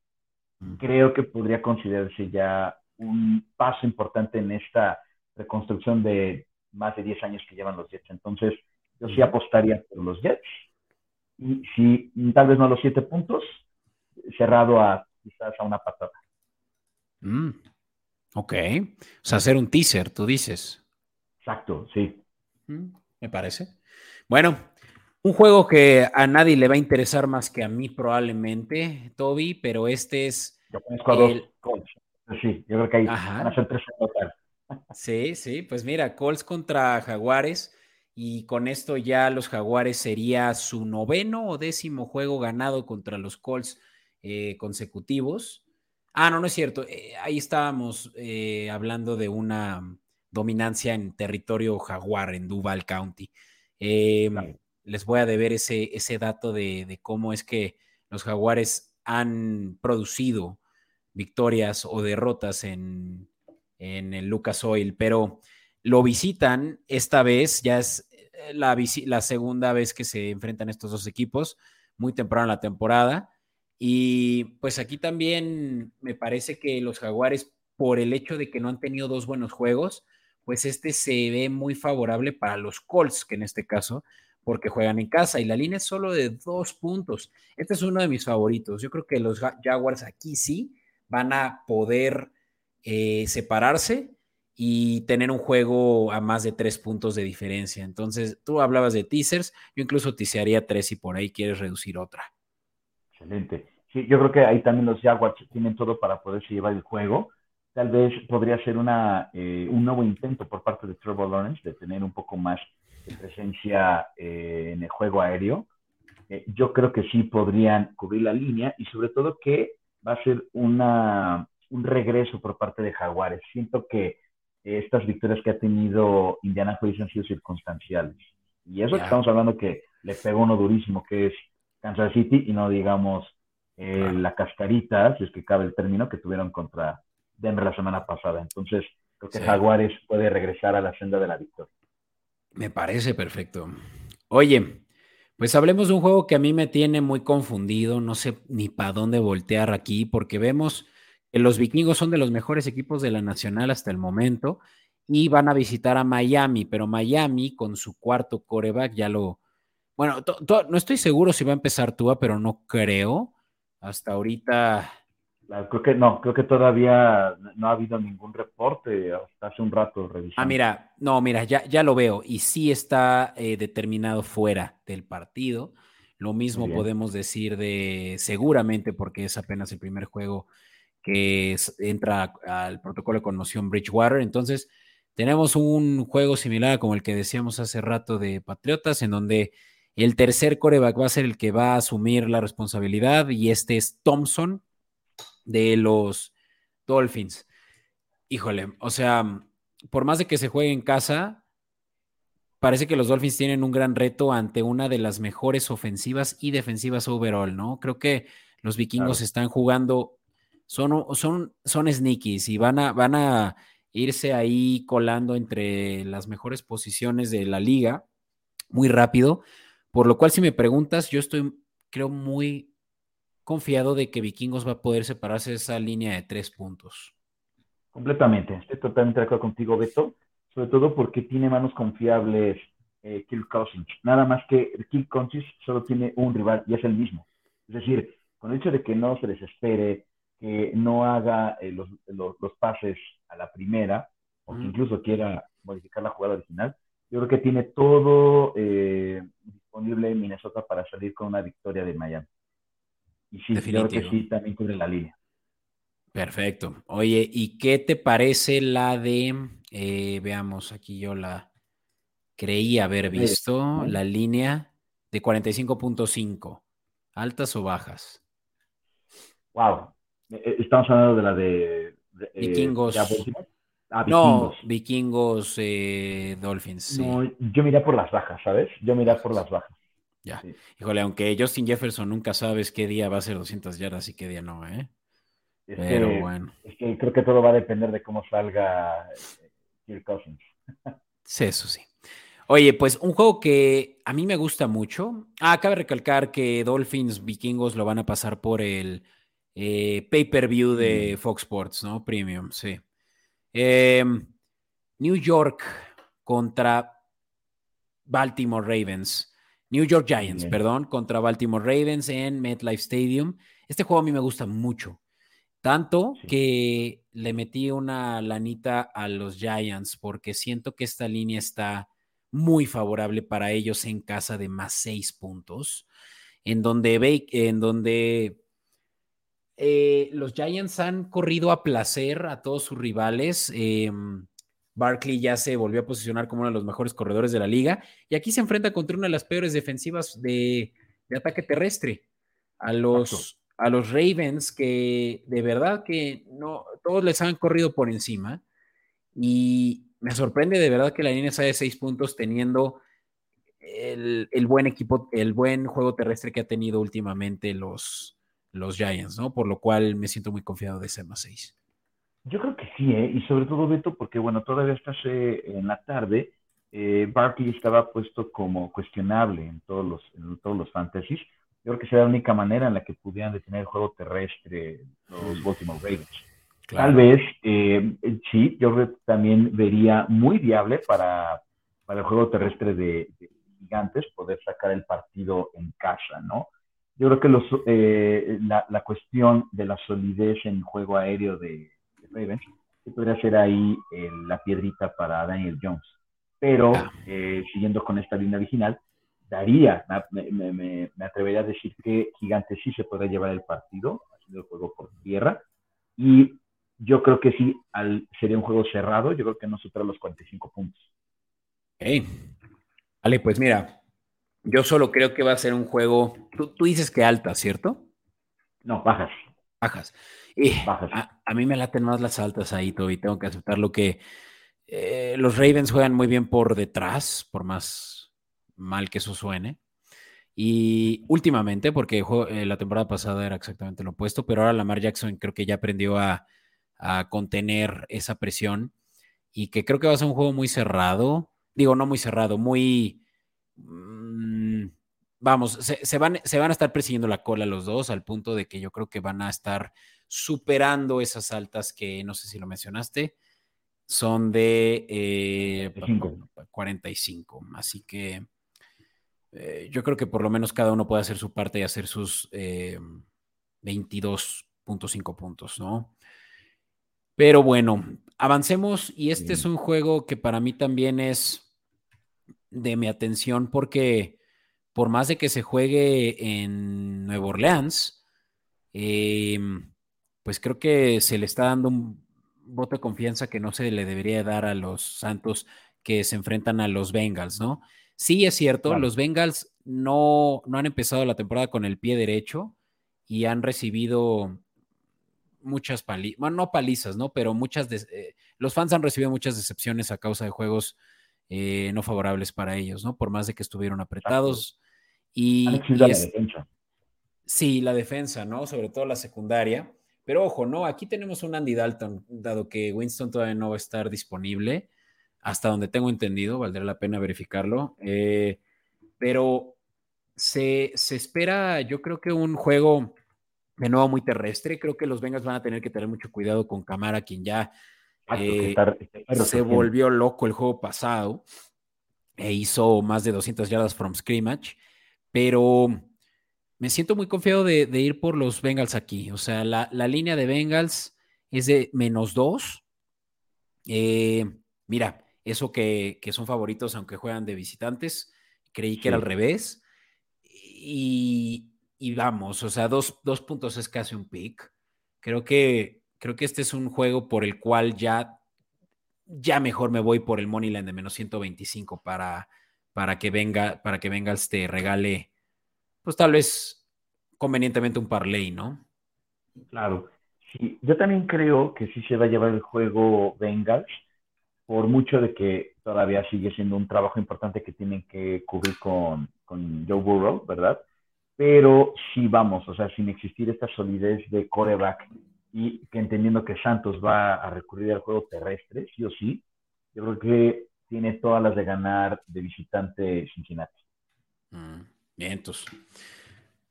creo que podría considerarse ya un paso importante en esta reconstrucción de más de 10 años que llevan los Jets. Entonces, yo sí apostaría por los Jets. Y si tal vez no a los 7 puntos, cerrado a quizás a una patada. Mm, ok. O sea, hacer un teaser, tú dices. Exacto, sí. Mm, me parece. Bueno, un juego que a nadie le va a interesar más que a mí probablemente, Toby, pero este es... Yo conozco a dos Sí, yo creo que ahí van a ser tres en total. Sí, sí, pues mira, Colts contra Jaguares y con esto ya los Jaguares sería su noveno o décimo juego ganado contra los Colts eh, consecutivos. Ah, no, no es cierto. Eh, ahí estábamos eh, hablando de una dominancia en territorio jaguar en Duval County. Les voy a deber ese, ese dato de, cómo es que los jaguares han producido victorias o derrotas en, en el Lucas Oil, pero lo visitan esta vez, ya es la, la, segunda vez que se enfrentan estos dos equipos, muy temprano en la temporada. Y pues aquí también me parece que los jaguares, por el hecho de que no han tenido dos buenos juegos, pues este se ve muy favorable para los Colts, que en este caso porque juegan en casa y la línea es solo de dos puntos. Este es uno de mis favoritos. Yo creo que los Jaguars aquí sí van a poder eh, separarse y tener un juego a más de tres puntos de diferencia. Entonces, tú hablabas de teasers, yo incluso teasearía tres y por ahí quieres reducir otra. Excelente. Sí, yo creo que ahí también los Jaguars tienen todo para poderse llevar el juego. Tal vez podría ser una, eh, un nuevo intento por parte de Trevor Lawrence de tener un poco más de presencia eh, en el juego aéreo. Eh, yo creo que sí podrían cubrir la línea y sobre todo que va a ser una, un regreso por parte de Jaguares. Siento que estas victorias que ha tenido Indianapolis han sido circunstanciales. Y eso que estamos hablando que le pegó uno durísimo, que es Kansas City, y no digamos eh, la cascarita, si es que cabe el término, que tuvieron contra Denver la semana pasada. Entonces, creo que Jaguares puede regresar a la senda de la victoria. Me parece perfecto. Oye, pues hablemos de un juego que a mí me tiene muy confundido, no sé ni para dónde voltear aquí, porque vemos que los vikingos son de los mejores equipos de la Nacional hasta el momento y van a visitar a Miami, pero Miami con su cuarto coreback ya lo... Bueno, no estoy seguro si va a empezar Tua, pero no creo. Hasta ahorita Creo que no, creo que todavía no ha habido ningún reporte hasta hace un rato revisando. Ah, mira, no, mira, ya, ya lo veo y sí está eh, determinado fuera del partido. Lo mismo podemos decir de seguramente porque es apenas el primer juego que entra al protocolo de conmoción Bridgewater. Entonces, tenemos un juego similar como el que decíamos hace rato de Patriotas, en donde el tercer coreback va a ser el que va a asumir la responsabilidad y este es Thompson, de los Dolphins. Híjole, o sea, por más de que se juegue en casa, parece que los Dolphins tienen un gran reto ante una de las mejores ofensivas y defensivas overall, ¿no? Creo que los vikingos están jugando, son, son, son sneakies y van a, van a irse ahí colando entre las mejores posiciones de la liga muy rápido. Por lo cual, si me preguntas, yo estoy, creo, muy confiado de que Vikingos va a poder separarse de esa línea de tres puntos. Completamente, estoy totalmente de acuerdo contigo, Beto, sobre todo porque tiene manos confiables eh, Kill Cousins. Nada más que Kill Cousins solo tiene un rival y es el mismo. Es decir, con el hecho de que no se desespere, que no haga eh, los, pases a la primera, o que incluso quiera modificar la jugada original, yo creo que tiene todo eh, disponible en Minnesota para salir con una victoria de Miami. Y sí, creo que sí, también cubre la línea. Perfecto. Oye, ¿y qué te parece la de, eh, veamos, aquí yo la creí haber visto, la línea de 45.5, altas o bajas? Wow. Eh, estamos hablando de la de... vikingos. Ah, no, vikingos, Dolphins. No, yo miré por las bajas, ¿sabes? Yo miré por las bajas. Ya. Híjole, aunque Justin Jefferson nunca sabes qué día va a ser 200 yardas y qué día no, ¿eh? Pero bueno. Es que creo que todo va a depender de cómo salga eh, Kirk Cousins. Sí, eso sí. Oye, pues un juego que a mí me gusta mucho. Ah, cabe recalcar que Dolphins Vikingos lo van a pasar por el eh, pay-per-view de mm. Fox Sports, ¿no? Premium, sí. Em, New York contra Baltimore Ravens. New York Giants, perdón, contra Baltimore Ravens en MetLife Stadium. Este juego a mí me gusta mucho. Tanto que le metí una lanita a los Giants porque siento que esta línea está muy favorable para ellos en casa de más seis puntos, en donde, en donde eh, los Giants han corrido a placer a todos sus rivales. Em, Barkley ya se volvió a posicionar como uno de los mejores corredores de la liga y aquí se enfrenta contra una de las peores defensivas de, ataque terrestre. A los, a los Ravens que de verdad que no, todos les han corrido por encima y me sorprende de verdad que la línea sea de seis puntos teniendo el, buen equipo, el buen juego terrestre que ha tenido últimamente los, los Giants, ¿no? Por lo cual me siento muy confiado de ser más seis. Yo creo que sí, ¿eh? y sobre todo, Beto, porque bueno, todavía estás en la tarde, eh, Barkley estaba puesto como cuestionable en todos los, en todos los fantasies. Yo creo que será la única manera en la que pudieran detener el juego terrestre los Baltimore Ravens. Tal vez, eh, sí, yo también vería muy viable para, para el juego terrestre de, Gigantes poder sacar el partido en casa, ¿no? Yo creo que los, eh, la, la, cuestión de la solidez en juego aéreo de, Ravens, que podría ser ahí eh, la piedrita para Daniel Jones. Pero, eh, siguiendo con esta línea original, daría, me, atrevería a decir que Gigante sí se podría llevar el partido, haciendo el juego por tierra, y yo creo que sí, al, sería un juego cerrado, yo creo que no supera los 45 puntos. Okay. Vale, pues mira, yo solo creo que va a ser un juego, tú, tú dices que alta, ¿cierto? No, bajas. Bajas. Y a, mí me laten más las altas ahí, y tengo que aceptar lo que eh, los Ravens juegan muy bien por detrás, por más mal que eso suene. Y últimamente, porque eh, la temporada pasada era exactamente lo opuesto, pero ahora Lamar Jackson creo que ya aprendió a, contener esa presión y que creo que va a ser un juego muy cerrado. Digo, no muy cerrado, muy... Vamos, se, van, se van a estar persiguiendo la cola los dos al punto de que yo creo que van a estar superando esas altas que no sé si lo mencionaste, son de 45. Eh, Así que eh, yo creo que por lo menos cada uno puede hacer su parte y hacer sus 22.5 eh, puntos, ¿no? Pero bueno, avancemos y este es un juego que para mí también es de mi atención porque por más de que se juegue en Nueva Orleans, eh, pues creo que se le está dando un voto de confianza que no se le debería dar a los Santos que se enfrentan a los Bengals, ¿no? Sí, es cierto, los Bengals no, no han empezado la temporada con el pie derecho y han recibido muchas palizas, bueno, no palizas, ¿no? Pero muchas, eh, los fans han recibido muchas decepciones a causa de juegos eh, no favorables para ellos, ¿no? Por más de que estuvieron apretados. Y, y sí, la defensa, ¿no? Sobre todo la secundaria Pero ojo, ¿no? Aquí tenemos un Andy Dalton, dado que Winston todavía no va a estar disponible, hasta donde tengo entendido, valdrá la pena verificarlo. Eh, pero se, se, espera, yo creo que un juego de nuevo muy terrestre. Creo que los Bengals van a tener que tener mucho cuidado con Camara, quien ya eh, se volvió loco el juego pasado e hizo más de 200 yardas from scrimmage. Pero me siento muy confiado de, ir por los Bengals aquí. O sea, la, línea de Bengals es de menos dos. Eh, mira, eso que, son favoritos aunque juegan de visitantes, creí que era al revés. Y, vamos, o sea, dos, puntos es casi un pick. Creo que, creo que este es un juego por el cual ya, ya mejor me voy por el Moneyline de menos 125 para, para que venga, para que Bengals te regale pues tal vez convenientemente un parlay, ¿no? Claro. Sí, yo también creo que sí se va a llevar el juego Bengals, por mucho de que todavía sigue siendo un trabajo importante que tienen que cubrir con, con Joe Burrow, ¿verdad? Pero sí vamos, o sea, sin existir esta solidez de coreback y que entendiendo que Santos va a recurrir al juego terrestre, sí o sí, yo creo que tiene todas las de ganar de visitante Cincinnati. Mm. Vientos.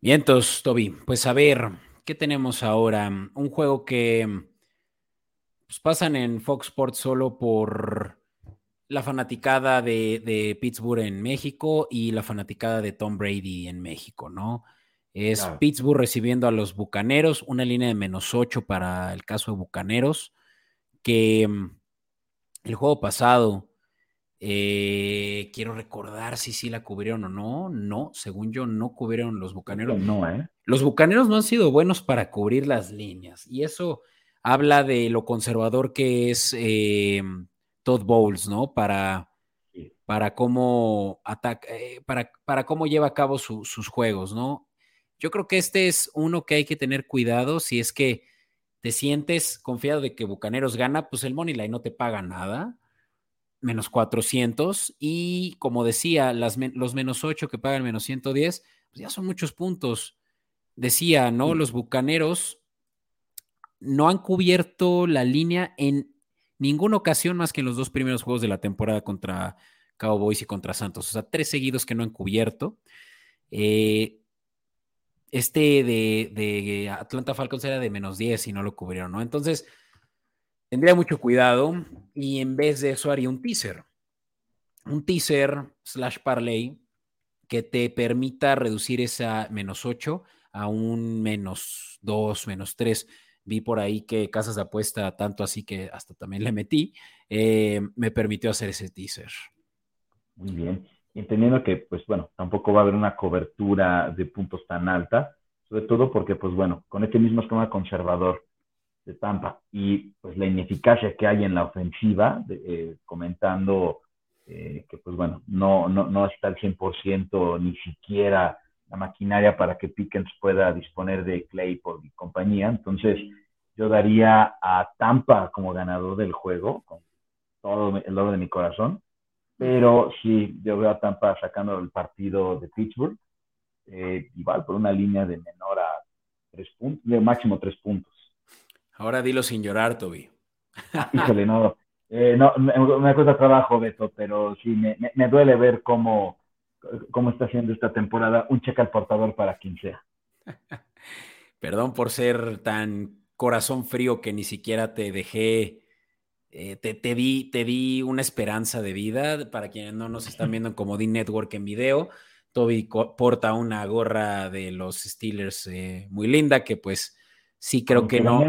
Vientos, Toby. Pues a ver, ¿qué tenemos ahora? Un juego que pues, pasan en Fox Sports solo por la fanaticada de, Pittsburgh en México y la fanaticada de Tom Brady en México, ¿no? Es Pittsburgh recibiendo a los Bucaneros, una línea de menos 8 para el caso de Bucaneros, que mm, el juego pasado eh, quiero recordar si sí la cubrieron o no. No, según yo, no cubrieron los bucaneros. No, ¿eh? Los bucaneros no han sido buenos para cubrir las líneas. Y eso habla de lo conservador que es eh, Todd Bowles, ¿no? Para, para cómo ataca, eh, para, para, cómo lleva a cabo sus juegos, ¿no? Yo creo que este es uno que hay que tener cuidado si es que te sientes confiado de que Bucaneros gana, pues el Moneyline no te paga nada menos 400 y como decía, las, los menos 8 que pagan menos 110, pues ya son muchos puntos. Decía, ¿no? Los Bucaneros no han cubierto la línea en ninguna ocasión más que en los dos primeros juegos de la temporada contra Cowboys y contra Santos. O sea, tres seguidos que no han cubierto. Eh, este de, de, Atlanta Falcons era de menos 10 y no lo cubrieron, ¿no? Entonces, tendría mucho cuidado y en vez de eso haría un teaser. Un teaser slash parlay que te permita reducir esa menos 8 a un menos 2, menos 3. Vi por ahí que casas de apuesta, tanto así que hasta también le metí, eh, me permitió hacer ese teaser. Muy bien. Entendiendo que, pues bueno, tampoco va a haber una cobertura de puntos tan alta, sobre todo porque, pues bueno, con este mismo esquema conservador de Tampa y pues la ineficacia que hay en la ofensiva, eh, comentando eh, que pues bueno, no, no, no está al 100% ni siquiera la maquinaria para que Pickens pueda disponer de Claypool y compañía. Entonces yo daría a Tampa como ganador del juego, con todo el oro de mi corazón, pero sí, yo veo a Tampa sacando el partido de Pittsburgh, eh, igual por una línea de menor a tres puntos, de máximo tres puntos. Ahora dilo sin llorar, Toby. Híjole, no. Eh, no me, cuesta trabajo, Beto, pero sí, me, me, duele ver cómo, cómo está haciendo esta temporada un cheque al portador para quien sea. Perdón por ser tan corazón frío que ni siquiera te dejé, eh, te, te, di, te di una esperanza de vida. Para quienes no nos están viendo en Comodín Network en video, Toby porta una gorra de los Steelers eh, muy linda que pues Sí, creo que no.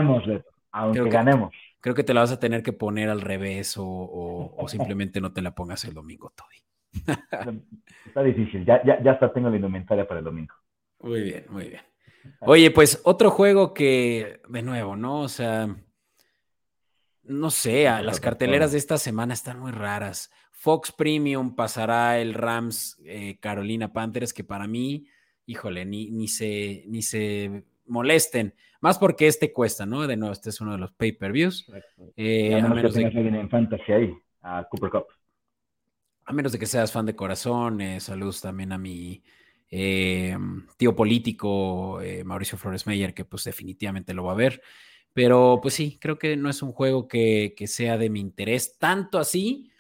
aunque creo que, ganemos. Creo que te la vas a tener que poner al revés o, simplemente no te la pongas el domingo, Toby. Está difícil, ya, ya, ya hasta tengo la indumentaria para el domingo. Muy bien, muy bien. Oye, pues otro juego que, de nuevo, ¿no? O sea, no sé, las carteleras de esta semana están muy raras. Fox Premium pasará el Rams eh, Carolina Panthers, que para mí, híjole, ni, ni, se, ni se molesten. Más porque este cuesta, ¿no? De nuevo, este es uno de los pay-per-views. Eh, a menos de que en fantasy ahí, a Cooper Cup. A menos de que seas fan de corazón, eh, saludos también a mi eh, tío político, Mauricio Flores Meyer, que pues definitivamente lo va a ver. Pero pues sí, creo que no es un juego que, que sea de mi interés, tanto así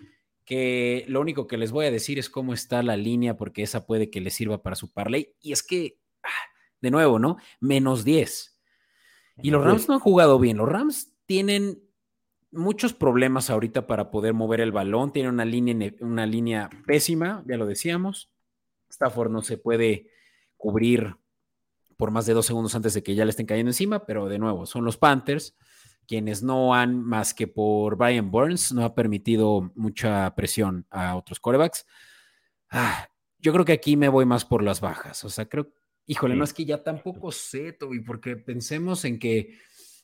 que lo único que les voy a decir es cómo está la línea, porque esa puede que les sirva para su parlay. Y es que, ah, de nuevo, ¿no? Menos 10. Y los Rams no han jugado bien. Los Rams tienen muchos problemas ahorita para poder mover el balón. Tienen una línea, una línea pésima, ya lo decíamos. Stafford no se puede cubrir por más de dos segundos antes de que ya le estén cayendo encima, pero de nuevo, son los Panthers quienes no han, más que por Brian Burns, no ha permitido mucha presión a otros corebacks. Ah, yo creo que aquí me voy más por las bajas. O sea, creo, híjole, no es que ya tampoco sé, Toby, porque pensemos en que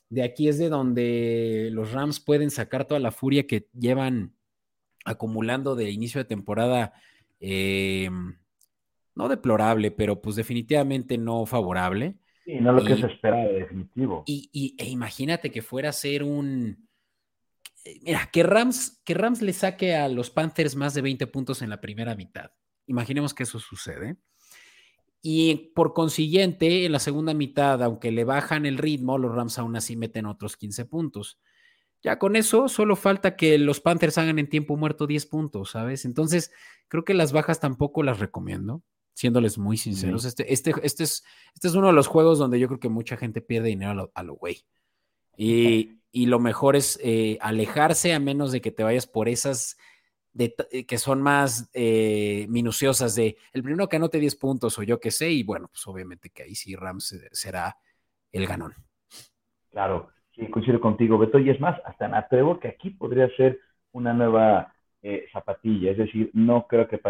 de aquí es de donde los Rams pueden sacar toda la furia que llevan acumulando de inicio de temporada. Eh, no deplorable, pero pues definitivamente no favorable. Sí, no lo que se esperaba, definitivo. Y, e imagínate que fuera a ser un. Eh, mira, que Rams, que Rams le saque a los Panthers más de 20 puntos en la primera mitad. Imaginemos que eso sucede. Y por consiguiente, en la segunda mitad, aunque le bajan el ritmo, los Rams aún así meten otros 15 puntos. Ya con eso, solo falta que los Panthers hagan en tiempo muerto 10 puntos, ¿sabes? Entonces, creo que las bajas tampoco las recomiendo siéndoles muy sinceros. Este, este, este, es, este es uno de los juegos donde yo creo que mucha gente pierde dinero a lo, güey. Y, y, lo mejor es eh, alejarse a menos de que te vayas por esas de, eh, que son más eh, minuciosas de el primero que anote 10 puntos o yo qué sé, y bueno, pues obviamente que ahí sí Rams será el ganón. Claro, sí, coincido contigo, Beto, y es más, hasta me atrevo que aquí podría ser una nueva zapatilla, es decir, no creo que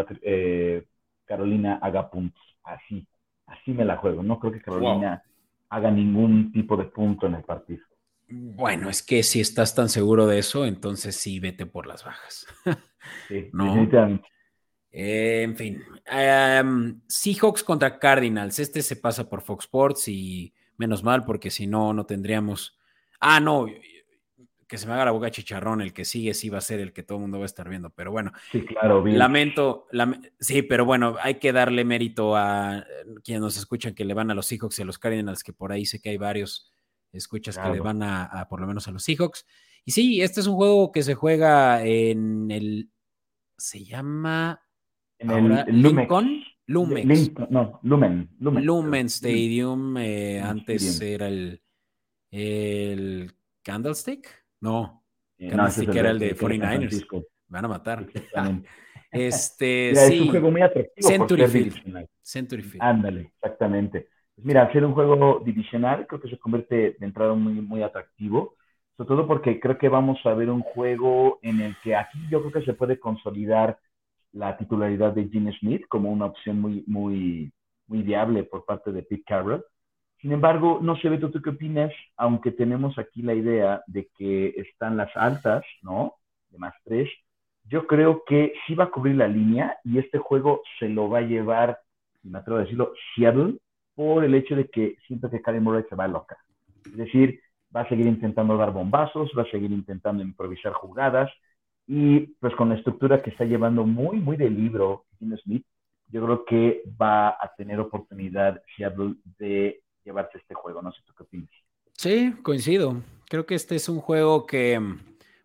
Carolina haga puntos. Así, así me la juego. No creo que Carolina haga ningún tipo de punto en el partido. Bueno, es que si estás tan seguro de eso, entonces sí vete por las bajas. Sí, definitivamente. Eh, en fin, em, Seahawks contra Cardinals. Este se pasa por Fox Sports y menos mal, porque si no, no tendríamos. Ah, no, que se me haga la boca chicharrón, el que sigue sí va a ser el que todo el mundo va a estar viendo, pero bueno. Sí, claro, Lamento, sí, pero bueno, hay que darle mérito a quienes nos escuchan que le van a los Seahawks y a los Cardinals, que por ahí sé que hay varios escuchas que le van a, por lo menos a los Seahawks. Y sí, este es un juego que se juega en el, se llama en el Lincoln. Lumex. no, Lumen. Lumen, Stadium. Eh, antes era el, el Candlestick. No, eh, no que era el de, 49ers. Me van a matar. este, sí. Es un juego muy atractivo. Century Field. Century Field. Ándale, exactamente. Pues mira, hacer un juego divisional creo que se convierte de entrada muy, muy atractivo, sobre todo porque creo que vamos a ver un juego en el que aquí yo creo que se puede consolidar la titularidad de Gene Smith como una opción muy, muy, muy viable por parte de Pete Carroll. Sin embargo, no sé, Beto, ¿tú qué opinas? Aunque tenemos aquí la idea de que están las altas, ¿no? De más tres, yo creo que sí va a cubrir la línea y este juego se lo va a llevar, si me atrevo a decirlo, Seattle, por el hecho de que siento que Karen Murray se va loca. Es decir, va a seguir intentando dar bombazos, va a seguir intentando improvisar jugadas y pues con la estructura que está llevando muy, muy de libro Gene Smith, yo creo que va a tener oportunidad Seattle de llevarse este juego. No sé tú qué opinas. Sí, coincido. Creo que este es un juego que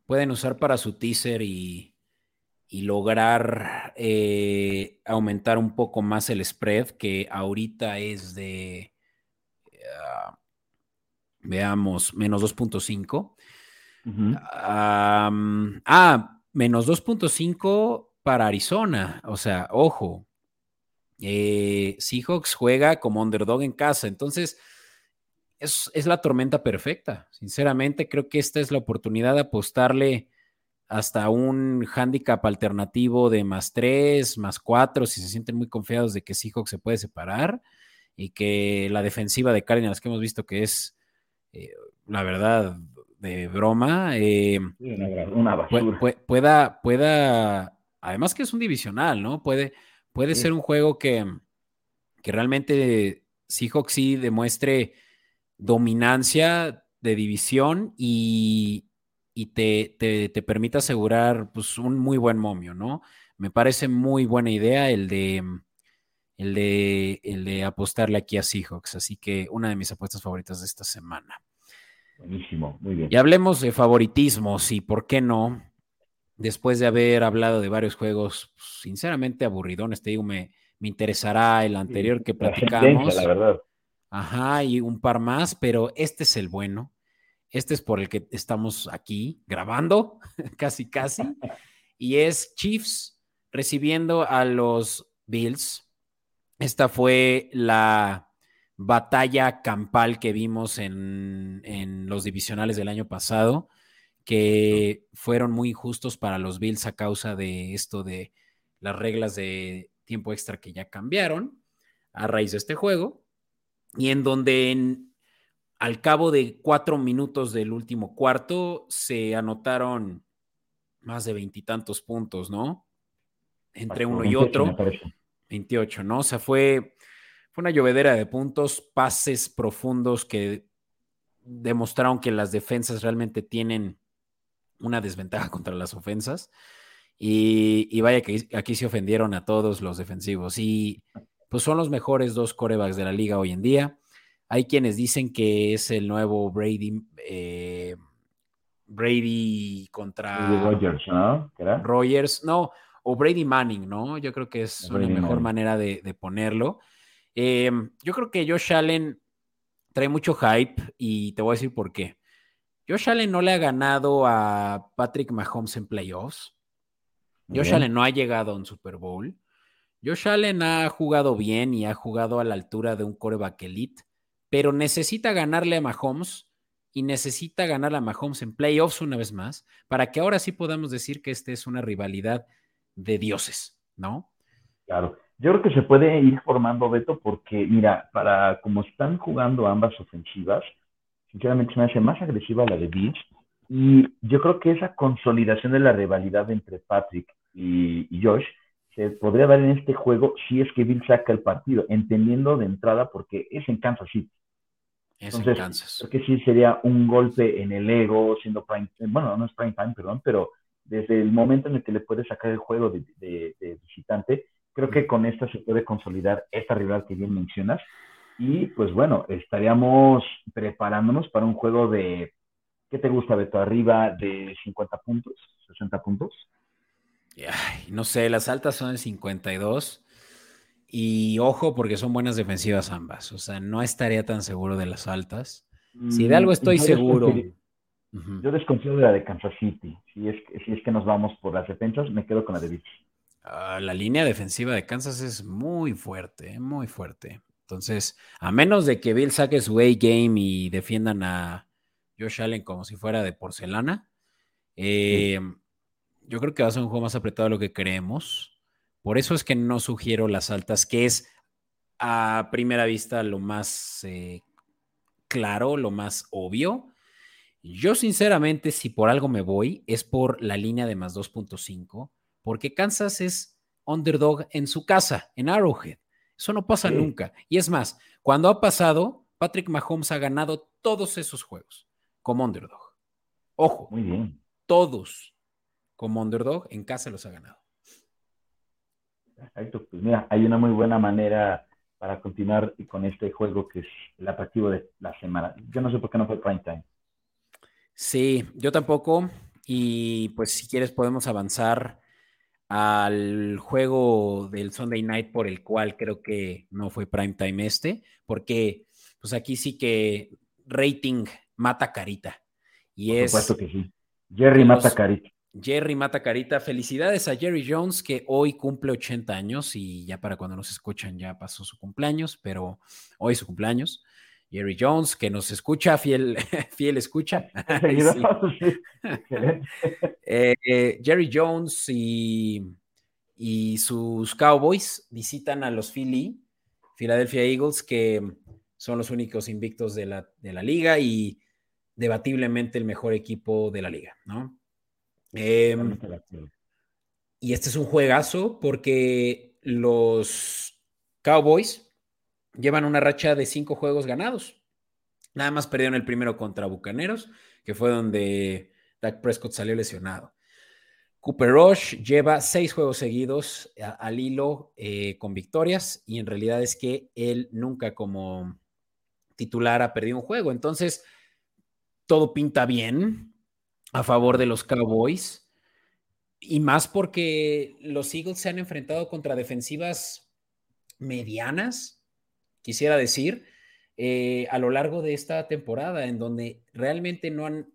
pueden usar para su teaser y, lograr eh, aumentar un poco más el spread, que ahorita es de, ah, veamos, menos 2.5. ah, menos 2.5 para Arizona. O sea, ojo, eh, Seahawks juega como underdog en casa, entonces es, la tormenta perfecta. Sinceramente, creo que esta es la oportunidad de apostarle hasta un handicap alternativo de más tres, más cuatro, si se sienten muy confiados de que Seahawks se puede separar y que la defensiva de Cardinals que hemos visto que es, eh, la verdad, de broma, eh, una, pueda, pueda, además que es un divisional, ¿no? Puede, Puede ser un juego que, que realmente Seahawks sí demuestre dominancia de división y, te, te, permita asegurar pues, un muy buen momio, ¿no? Me parece muy buena idea el de, el de, el de apostarle aquí a Seahawks, así que una de mis apuestas favoritas de esta semana. Buenísimo, muy bien. Y hablemos de favoritismos y por qué no, después de haber hablado de varios juegos, pues, sinceramente aburridones, te digo, me, me interesará el anterior que platicamos. La verdad. Ajá, y un par más, pero este es el bueno. Este es por el que estamos aquí grabando, casi, casi. Y es Chiefs recibiendo a los Bills. Esta fue la batalla campal que vimos en, en los divisionales del año pasado, que fueron muy injustos para los Bills a causa de esto de las reglas de tiempo extra que ya cambiaron a raíz de este juego, y en donde en, al cabo de cuatro minutos del último cuarto se anotaron más de veintitantos puntos, ¿no? Entre uno y otro. 28, ¿no? O sea, fue, fue una llovedera de puntos, pases profundos que demostraron que las defensas realmente tienen una desventaja contra las ofensas. Y, y, vaya que aquí se ofendieron a todos los defensivos. Y pues son los mejores dos corebacks de la liga hoy en día. Hay quienes dicen que es el nuevo Brady, eh, Brady contra Rogers, ¿no? Rogers, no, o Brady Manning, ¿no? Yo creo que es una mejor manera de, ponerlo. Em, yo creo que Josh Allen trae mucho hype y te voy a decir por qué. Josh Allen no le ha ganado a Patrick Mahomes en playoffs. Josh Allen no ha llegado a un Super Bowl. Josh Allen ha jugado bien y ha jugado a la altura de un coreback elite pero necesita ganarle a Mahomes y necesita ganarle a Mahomes en playoffs una vez más, para que ahora sí podamos decir que esta es una rivalidad de dioses, ¿no? Claro. Yo creo que se puede ir formando, Beto, porque, mira, para como están jugando ambas ofensivas, sinceramente se me hace más agresiva la de Bills. Y yo creo que esa consolidación de la rivalidad entre Patrick y, y Josh se podría dar en este juego si es que Bill saca el partido, entendiendo de entrada porque es en Kansas City. Es en Kansas. Creo que sí sería un golpe en el ego, siendo prime, bueno, no es prime time, perdón, pero desde el momento en el que le puede sacar el juego de, visitante, creo que con esta se puede consolidar esta rival que bien mencionas. Y pues bueno, estaríamos preparándonos para un juego de, ¿qué te gusta, Beto? Arriba de 50 puntos, 60 puntos no sé, las altas son de 52. Y ojo, porque son buenas defensivas ambas. O sea, no estaría tan seguro de las altas. Si de algo mm, estoy seguro. Yo desconfío de la de Kansas City. Si es, si es que nos vamos por las defensas, me quedo con la de Bills. Ah, la línea defensiva de Kansas es muy fuerte, muy fuerte. Entonces, a menos de que Bill saque su A-game y defiendan a Josh Allen como si fuera de porcelana, eh, yo creo que va a ser un juego más apretado de lo que creemos. Por eso es que no sugiero las altas, que es a primera vista lo más eh, claro, lo más obvio. Yo sinceramente, si por algo me voy, es por la línea de más 2.5, porque Kansas es underdog en su casa, en Arrowhead. Eso no pasa nunca. Y es más, cuando ha pasado, Patrick Mahomes ha ganado todos esos juegos como underdog. Ojo, muy bien. Todos como underdog, en casa los ha ganado. Perfecto, pues mira, hay una muy buena manera para continuar con este juego que es el atractivo de la semana. Yo no sé por qué no fue prime time. Sí, yo tampoco. Y pues si quieres podemos avanzar al juego del Sunday Night por el cual creo que no fue prime time este, porque pues aquí sí que rating mata carita. Y por supuesto que sí. Jerry mata carita. Jerry Mata Carita, felicidades a Jerry Jones que hoy cumple 80 años y ya para cuando nos escuchan ya pasó su cumpleaños, pero hoy su cumpleaños. Jerry Jones que nos escucha, fiel, fiel escucha. Eh, Jerry Jones y, y sus Cowboys visitan a los Philly, Philadelphia Eagles, que son los únicos invictos de la, de la liga y debatiblemente el mejor equipo de la liga, ¿no? Em, y este es un juegazo porque los Cowboys llevan una racha de cinco juegos ganados. Nada más perdieron el primero contra Bucaneros, que fue donde Dak Prescott salió lesionado. Cooper Rush lleva seis juegos seguidos al hilo eh, con victorias y en realidad es que él nunca como titular ha perdido un juego. Entonces, todo pinta bien a favor de los Cowboys. Y más porque los Eagles se han enfrentado contra defensivas medianas, quisiera decir, eh, a lo largo de esta temporada, en donde realmente no han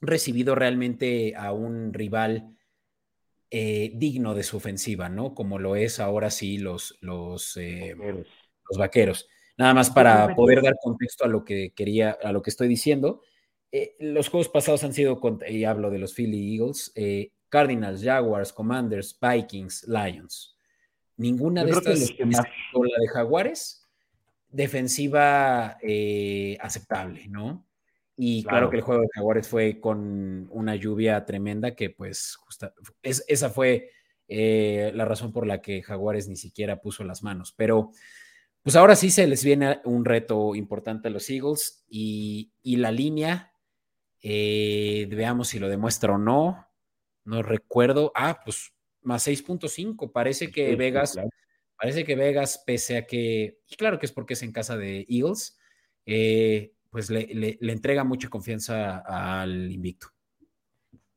recibido realmente a un rival eh, digno de su ofensiva, ¿no? Como lo es ahora sí los, los, eh, los vaqueros. Nada más para poder dar contexto a lo que quería, a lo que estoy diciendo. los juegos pasados han sido, y hablo de los Philly Eagles, Cardinals, Jaguars, Commanders, Vikings, Lions. Ninguna de estas, o la de Jaguares, defensiva eh, aceptable, ¿no? Y claro. que el juego de Jaguares fue con una lluvia tremenda que pues esa fue eh, la razón por la que Jaguares ni siquiera puso las manos. Pero pues ahora sí se les viene un reto importante a los Eagles y, la línea, eh, veamos si lo demuestra o no no recuerdo. Ah, pues más 6.5. Parece que Vegas, parece que Vegas, pese a que, y claro que es porque es en casa de Eagles, eh, pues le, entrega mucha confianza al invicto.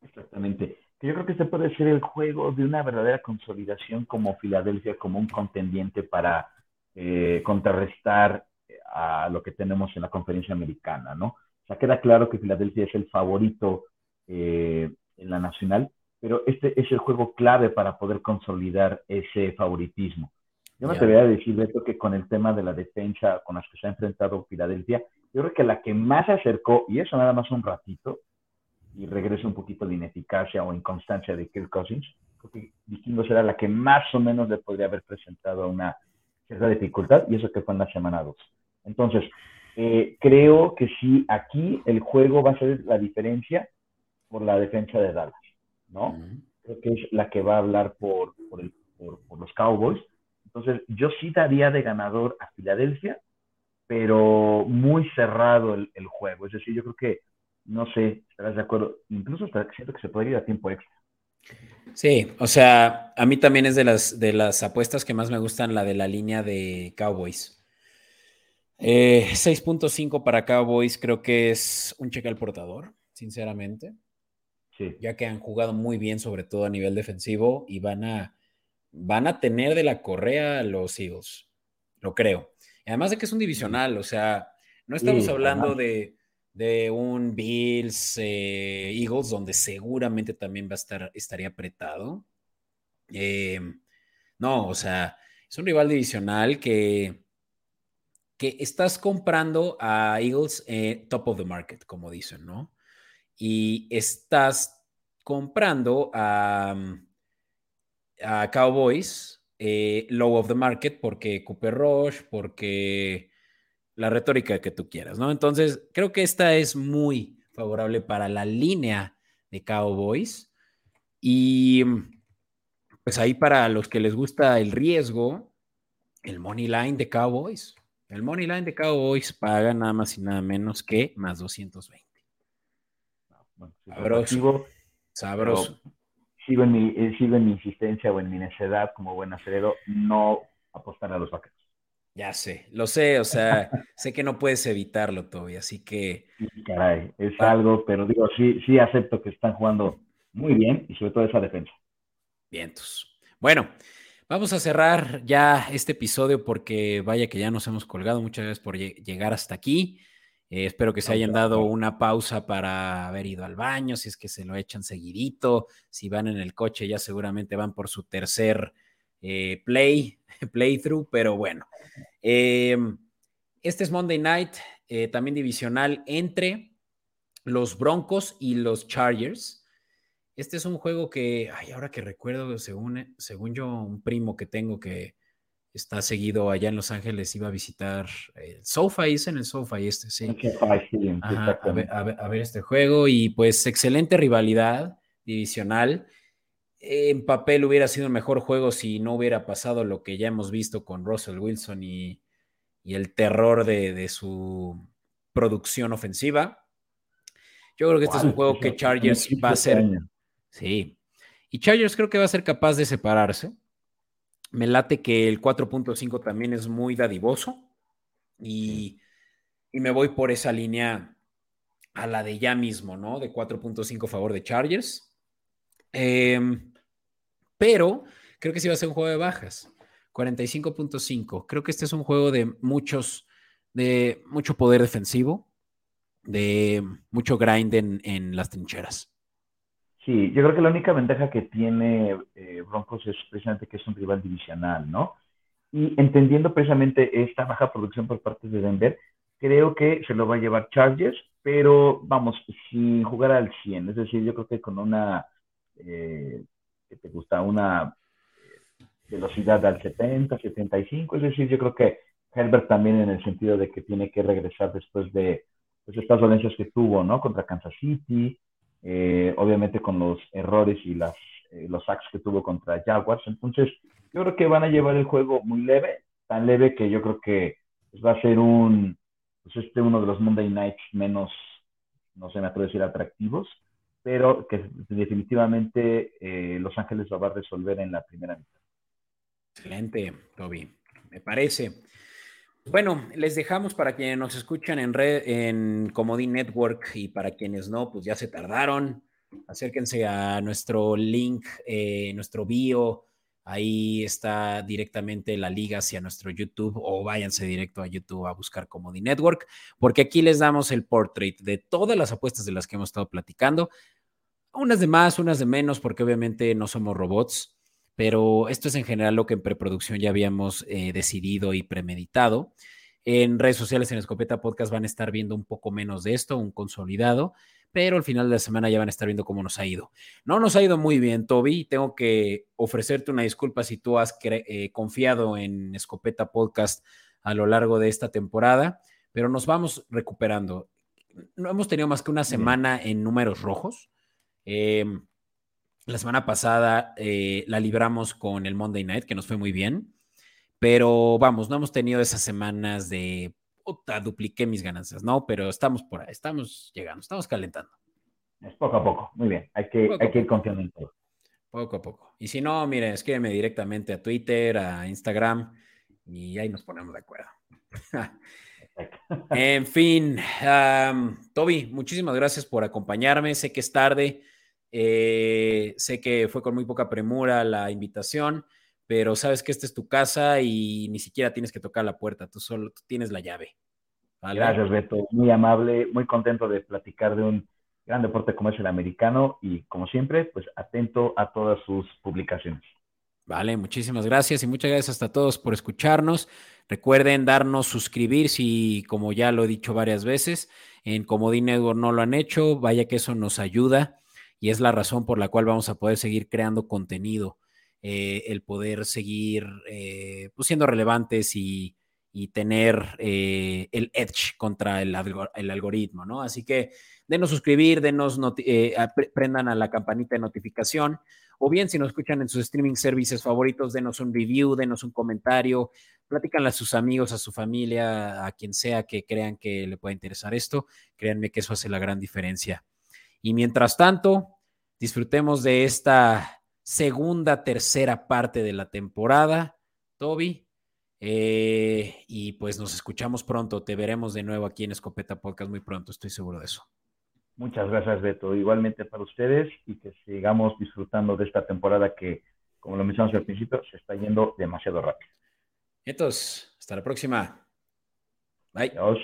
Exactamente. Yo creo que este puede ser el juego de una verdadera consolidación como Filadelfia, como un contendiente para eh, contrarrestar eh, a lo que tenemos en la conferencia americana, ¿no? O sea, queda claro que Filadelfia es el favorito en la nacional, pero este es el juego clave para poder consolidar ese favoritismo. Yo me atrevería a decir, Beto, que con el tema de la defensa con las que se ha enfrentado Filadelfia, yo creo que la que más se acercó, y eso nada más un ratito, y regresa un poquito de ineficacia o inconstancia de Kirk Cousins, creo que Vikingos era la que más o menos le podría haber presentado una cierta dificultad, y eso que fue en la semana 2. Entonces, eh, creo que sí, aquí el juego va a ser la diferencia por la defensa de Dallas. ¿no? Creo que es la que va a hablar por, por, los Cowboys. Entonces, yo sí daría de ganador a Filadelfia, pero muy cerrado el, juego. Es decir, yo creo que, no sé, estarás de acuerdo, incluso siento que se podría ir a tiempo extra. Sí, o sea, a mí también es de las, de las apuestas que más me gustan la de la línea de Cowboys. 6.5 eh, para Cowboys creo que es un cheque al portador, sinceramente ya que han jugado muy bien, sobre todo a nivel defensivo, y van a, van a tener de la correa los Eagles, lo creo. además de que es un divisional, o sea, no estamos hablando de, un Bills eh, Eagles, donde seguramente también va a estar, estaría apretado. Eh, no, o sea, es un rival divisional que, que estás comprando a Eagles eh, top of the market, como dicen, ¿no? y estás comprando a, a Cowboys eh, low of the market porque Cooper Rush, porque la retórica que tú quieras, ¿no? Entonces, creo que esta es muy favorable para la línea de Cowboys. Y pues ahí para los que les gusta el riesgo, el money line de Cowboys. El money line de Cowboys paga nada más y nada menos que más 220. sabroso. Sabroso. Sigo en, mi, eh, sigo en mi insistencia o en mi necedad como buen acerero, no apostar a los vaqueros. Ya sé, lo sé, o sea, sé que no puedes evitarlo, Toby, así que. caray, es algo, pero digo, sí, sí acepto que están jugando muy bien y sobre todo esa defensa. Vientos. Bueno, vamos a cerrar ya este episodio porque vaya que ya nos hemos colgado. Muchas gracias por llegar hasta aquí. Eh, espero que se hayan dado una pausa para haber ido al baño, si es que se lo echan seguidito. Si van en el coche, ya seguramente van por su tercer eh, play, playthrough, pero bueno. Em, este es Monday Night, eh, también divisional entre los Broncos y los Chargers. Este es un juego que, ay, ahora que recuerdo, según, según yo, un primo que tengo que está seguido allá en Los Ángeles, iba a visitar el SoFi, es en el SoFi este, sí. a, ver, este juego y pues excelente rivalidad divisional. En papel hubiera sido el mejor juego si no hubiera pasado lo que ya hemos visto con Russell Wilson y, el terror de, su producción ofensiva. Yo creo que este es un juego que Chargers va a ser. Sí. Y Chargers creo que va a ser capaz de separarse. Me late que el 4.5 también es muy dadivoso y, me voy por esa línea a la de ya mismo, ¿no? De 4.5 a favor de Chargers. Em, pero creo que sí va a ser un juego de bajas. 45.5. Creo que este es un juego de muchos, de mucho poder defensivo, de mucho grind en, las trincheras. Sí, yo creo que la única ventaja que tiene eh, Broncos es precisamente que es un rival divisional, ¿no? Y entendiendo precisamente esta baja producción por parte de Denver, creo que se lo va a llevar Chargers, pero vamos, sin jugar al 100. Es decir, yo creo que con una, eh, ¿qué te gusta? Una eh, velocidad al 70, 75. Es decir, yo creo que Herbert también en el sentido de que tiene que regresar después de pues, estas dolencias que tuvo, ¿no? Contra Kansas City, eh, obviamente con los errores y las, los sacks que tuvo contra Jaguars. Entonces, yo creo que van a llevar el juego muy leve, tan leve que yo creo que pues, va a ser un, pues este uno de los Monday Nights menos, no sé, me atrevo a decir atractivos, pero que definitivamente eh, Los Ángeles lo va a resolver en la primera mitad. Excelente, Toby. Me parece. Bueno, les dejamos para quienes nos escuchan en red, en Comodín Network y para quienes no, pues ya se tardaron. Acérquense a nuestro link, eh, nuestro bio, Ahí está directamente la liga hacia nuestro YouTube o váyanse directo a YouTube a buscar Comedy Network, porque aquí les damos el portrait de todas las apuestas de las que hemos estado platicando. Unas de más, unas de menos, porque obviamente no somos robots, pero esto es en general lo que en preproducción ya habíamos eh, decidido y premeditado. En redes sociales, en Escopeta Podcast, van a estar viendo un poco menos de esto, un consolidado pero al final de la semana ya van a estar viendo cómo nos ha ido. No nos ha ido muy bien, Toby. Tengo que ofrecerte una disculpa si tú has eh, confiado en Escopeta Podcast a lo largo de esta temporada, pero nos vamos recuperando. No hemos tenido más que una semana en números rojos. Em, la semana pasada eh, la libramos con el Monday Night, que nos fue muy bien, pero vamos, no hemos tenido esas semanas de dupliqué mis ganancias, ¿no? Pero estamos por ahí, estamos llegando, estamos calentando. Es poco a poco, muy bien, hay que, hay que ir confiando en todo. Poco a poco. Y si no, miren, escríbeme directamente a Twitter, a Instagram, y ahí nos ponemos de acuerdo. en fin, Toby, muchísimas gracias por acompañarme. Sé que es tarde, eh, sé que fue con muy poca premura la invitación pero sabes que esta es tu casa y ni siquiera tienes que tocar la puerta, tú solo tienes la llave. Gracias, Beto. Muy amable, muy contento de platicar de un gran deporte como es el americano y como siempre, pues atento a todas sus publicaciones. Vale, muchísimas gracias y muchas gracias a todos por escucharnos. Recuerden darnos suscribir si, como ya lo he dicho varias veces, en Comodín Network no lo han hecho, vaya que eso nos ayuda y es la razón por la cual vamos a poder seguir creando contenido. Eh, el poder seguir eh, pues, siendo relevantes y, tener eh, el edge contra el, algoritmo, ¿no? Así que denos suscribir, denos, prendan a la campanita de notificación, o bien si nos escuchan en sus streaming services favoritos, denos un review, denos un comentario, platícanle a sus amigos, a su familia, a quien sea que crean que le pueda interesar esto. Créanme que eso hace la gran diferencia. Y mientras tanto, disfrutemos de esta segunda, tercera parte de la temporada, Toby. Eh, y pues nos escuchamos pronto, te veremos de nuevo aquí en Escopeta Podcast muy pronto, estoy seguro de eso. Muchas gracias, Beto. Igualmente para ustedes y que sigamos disfrutando de esta temporada que, como lo mencionamos al principio, se está yendo demasiado rápido. Entonces, hasta la próxima. Bye. Adiós.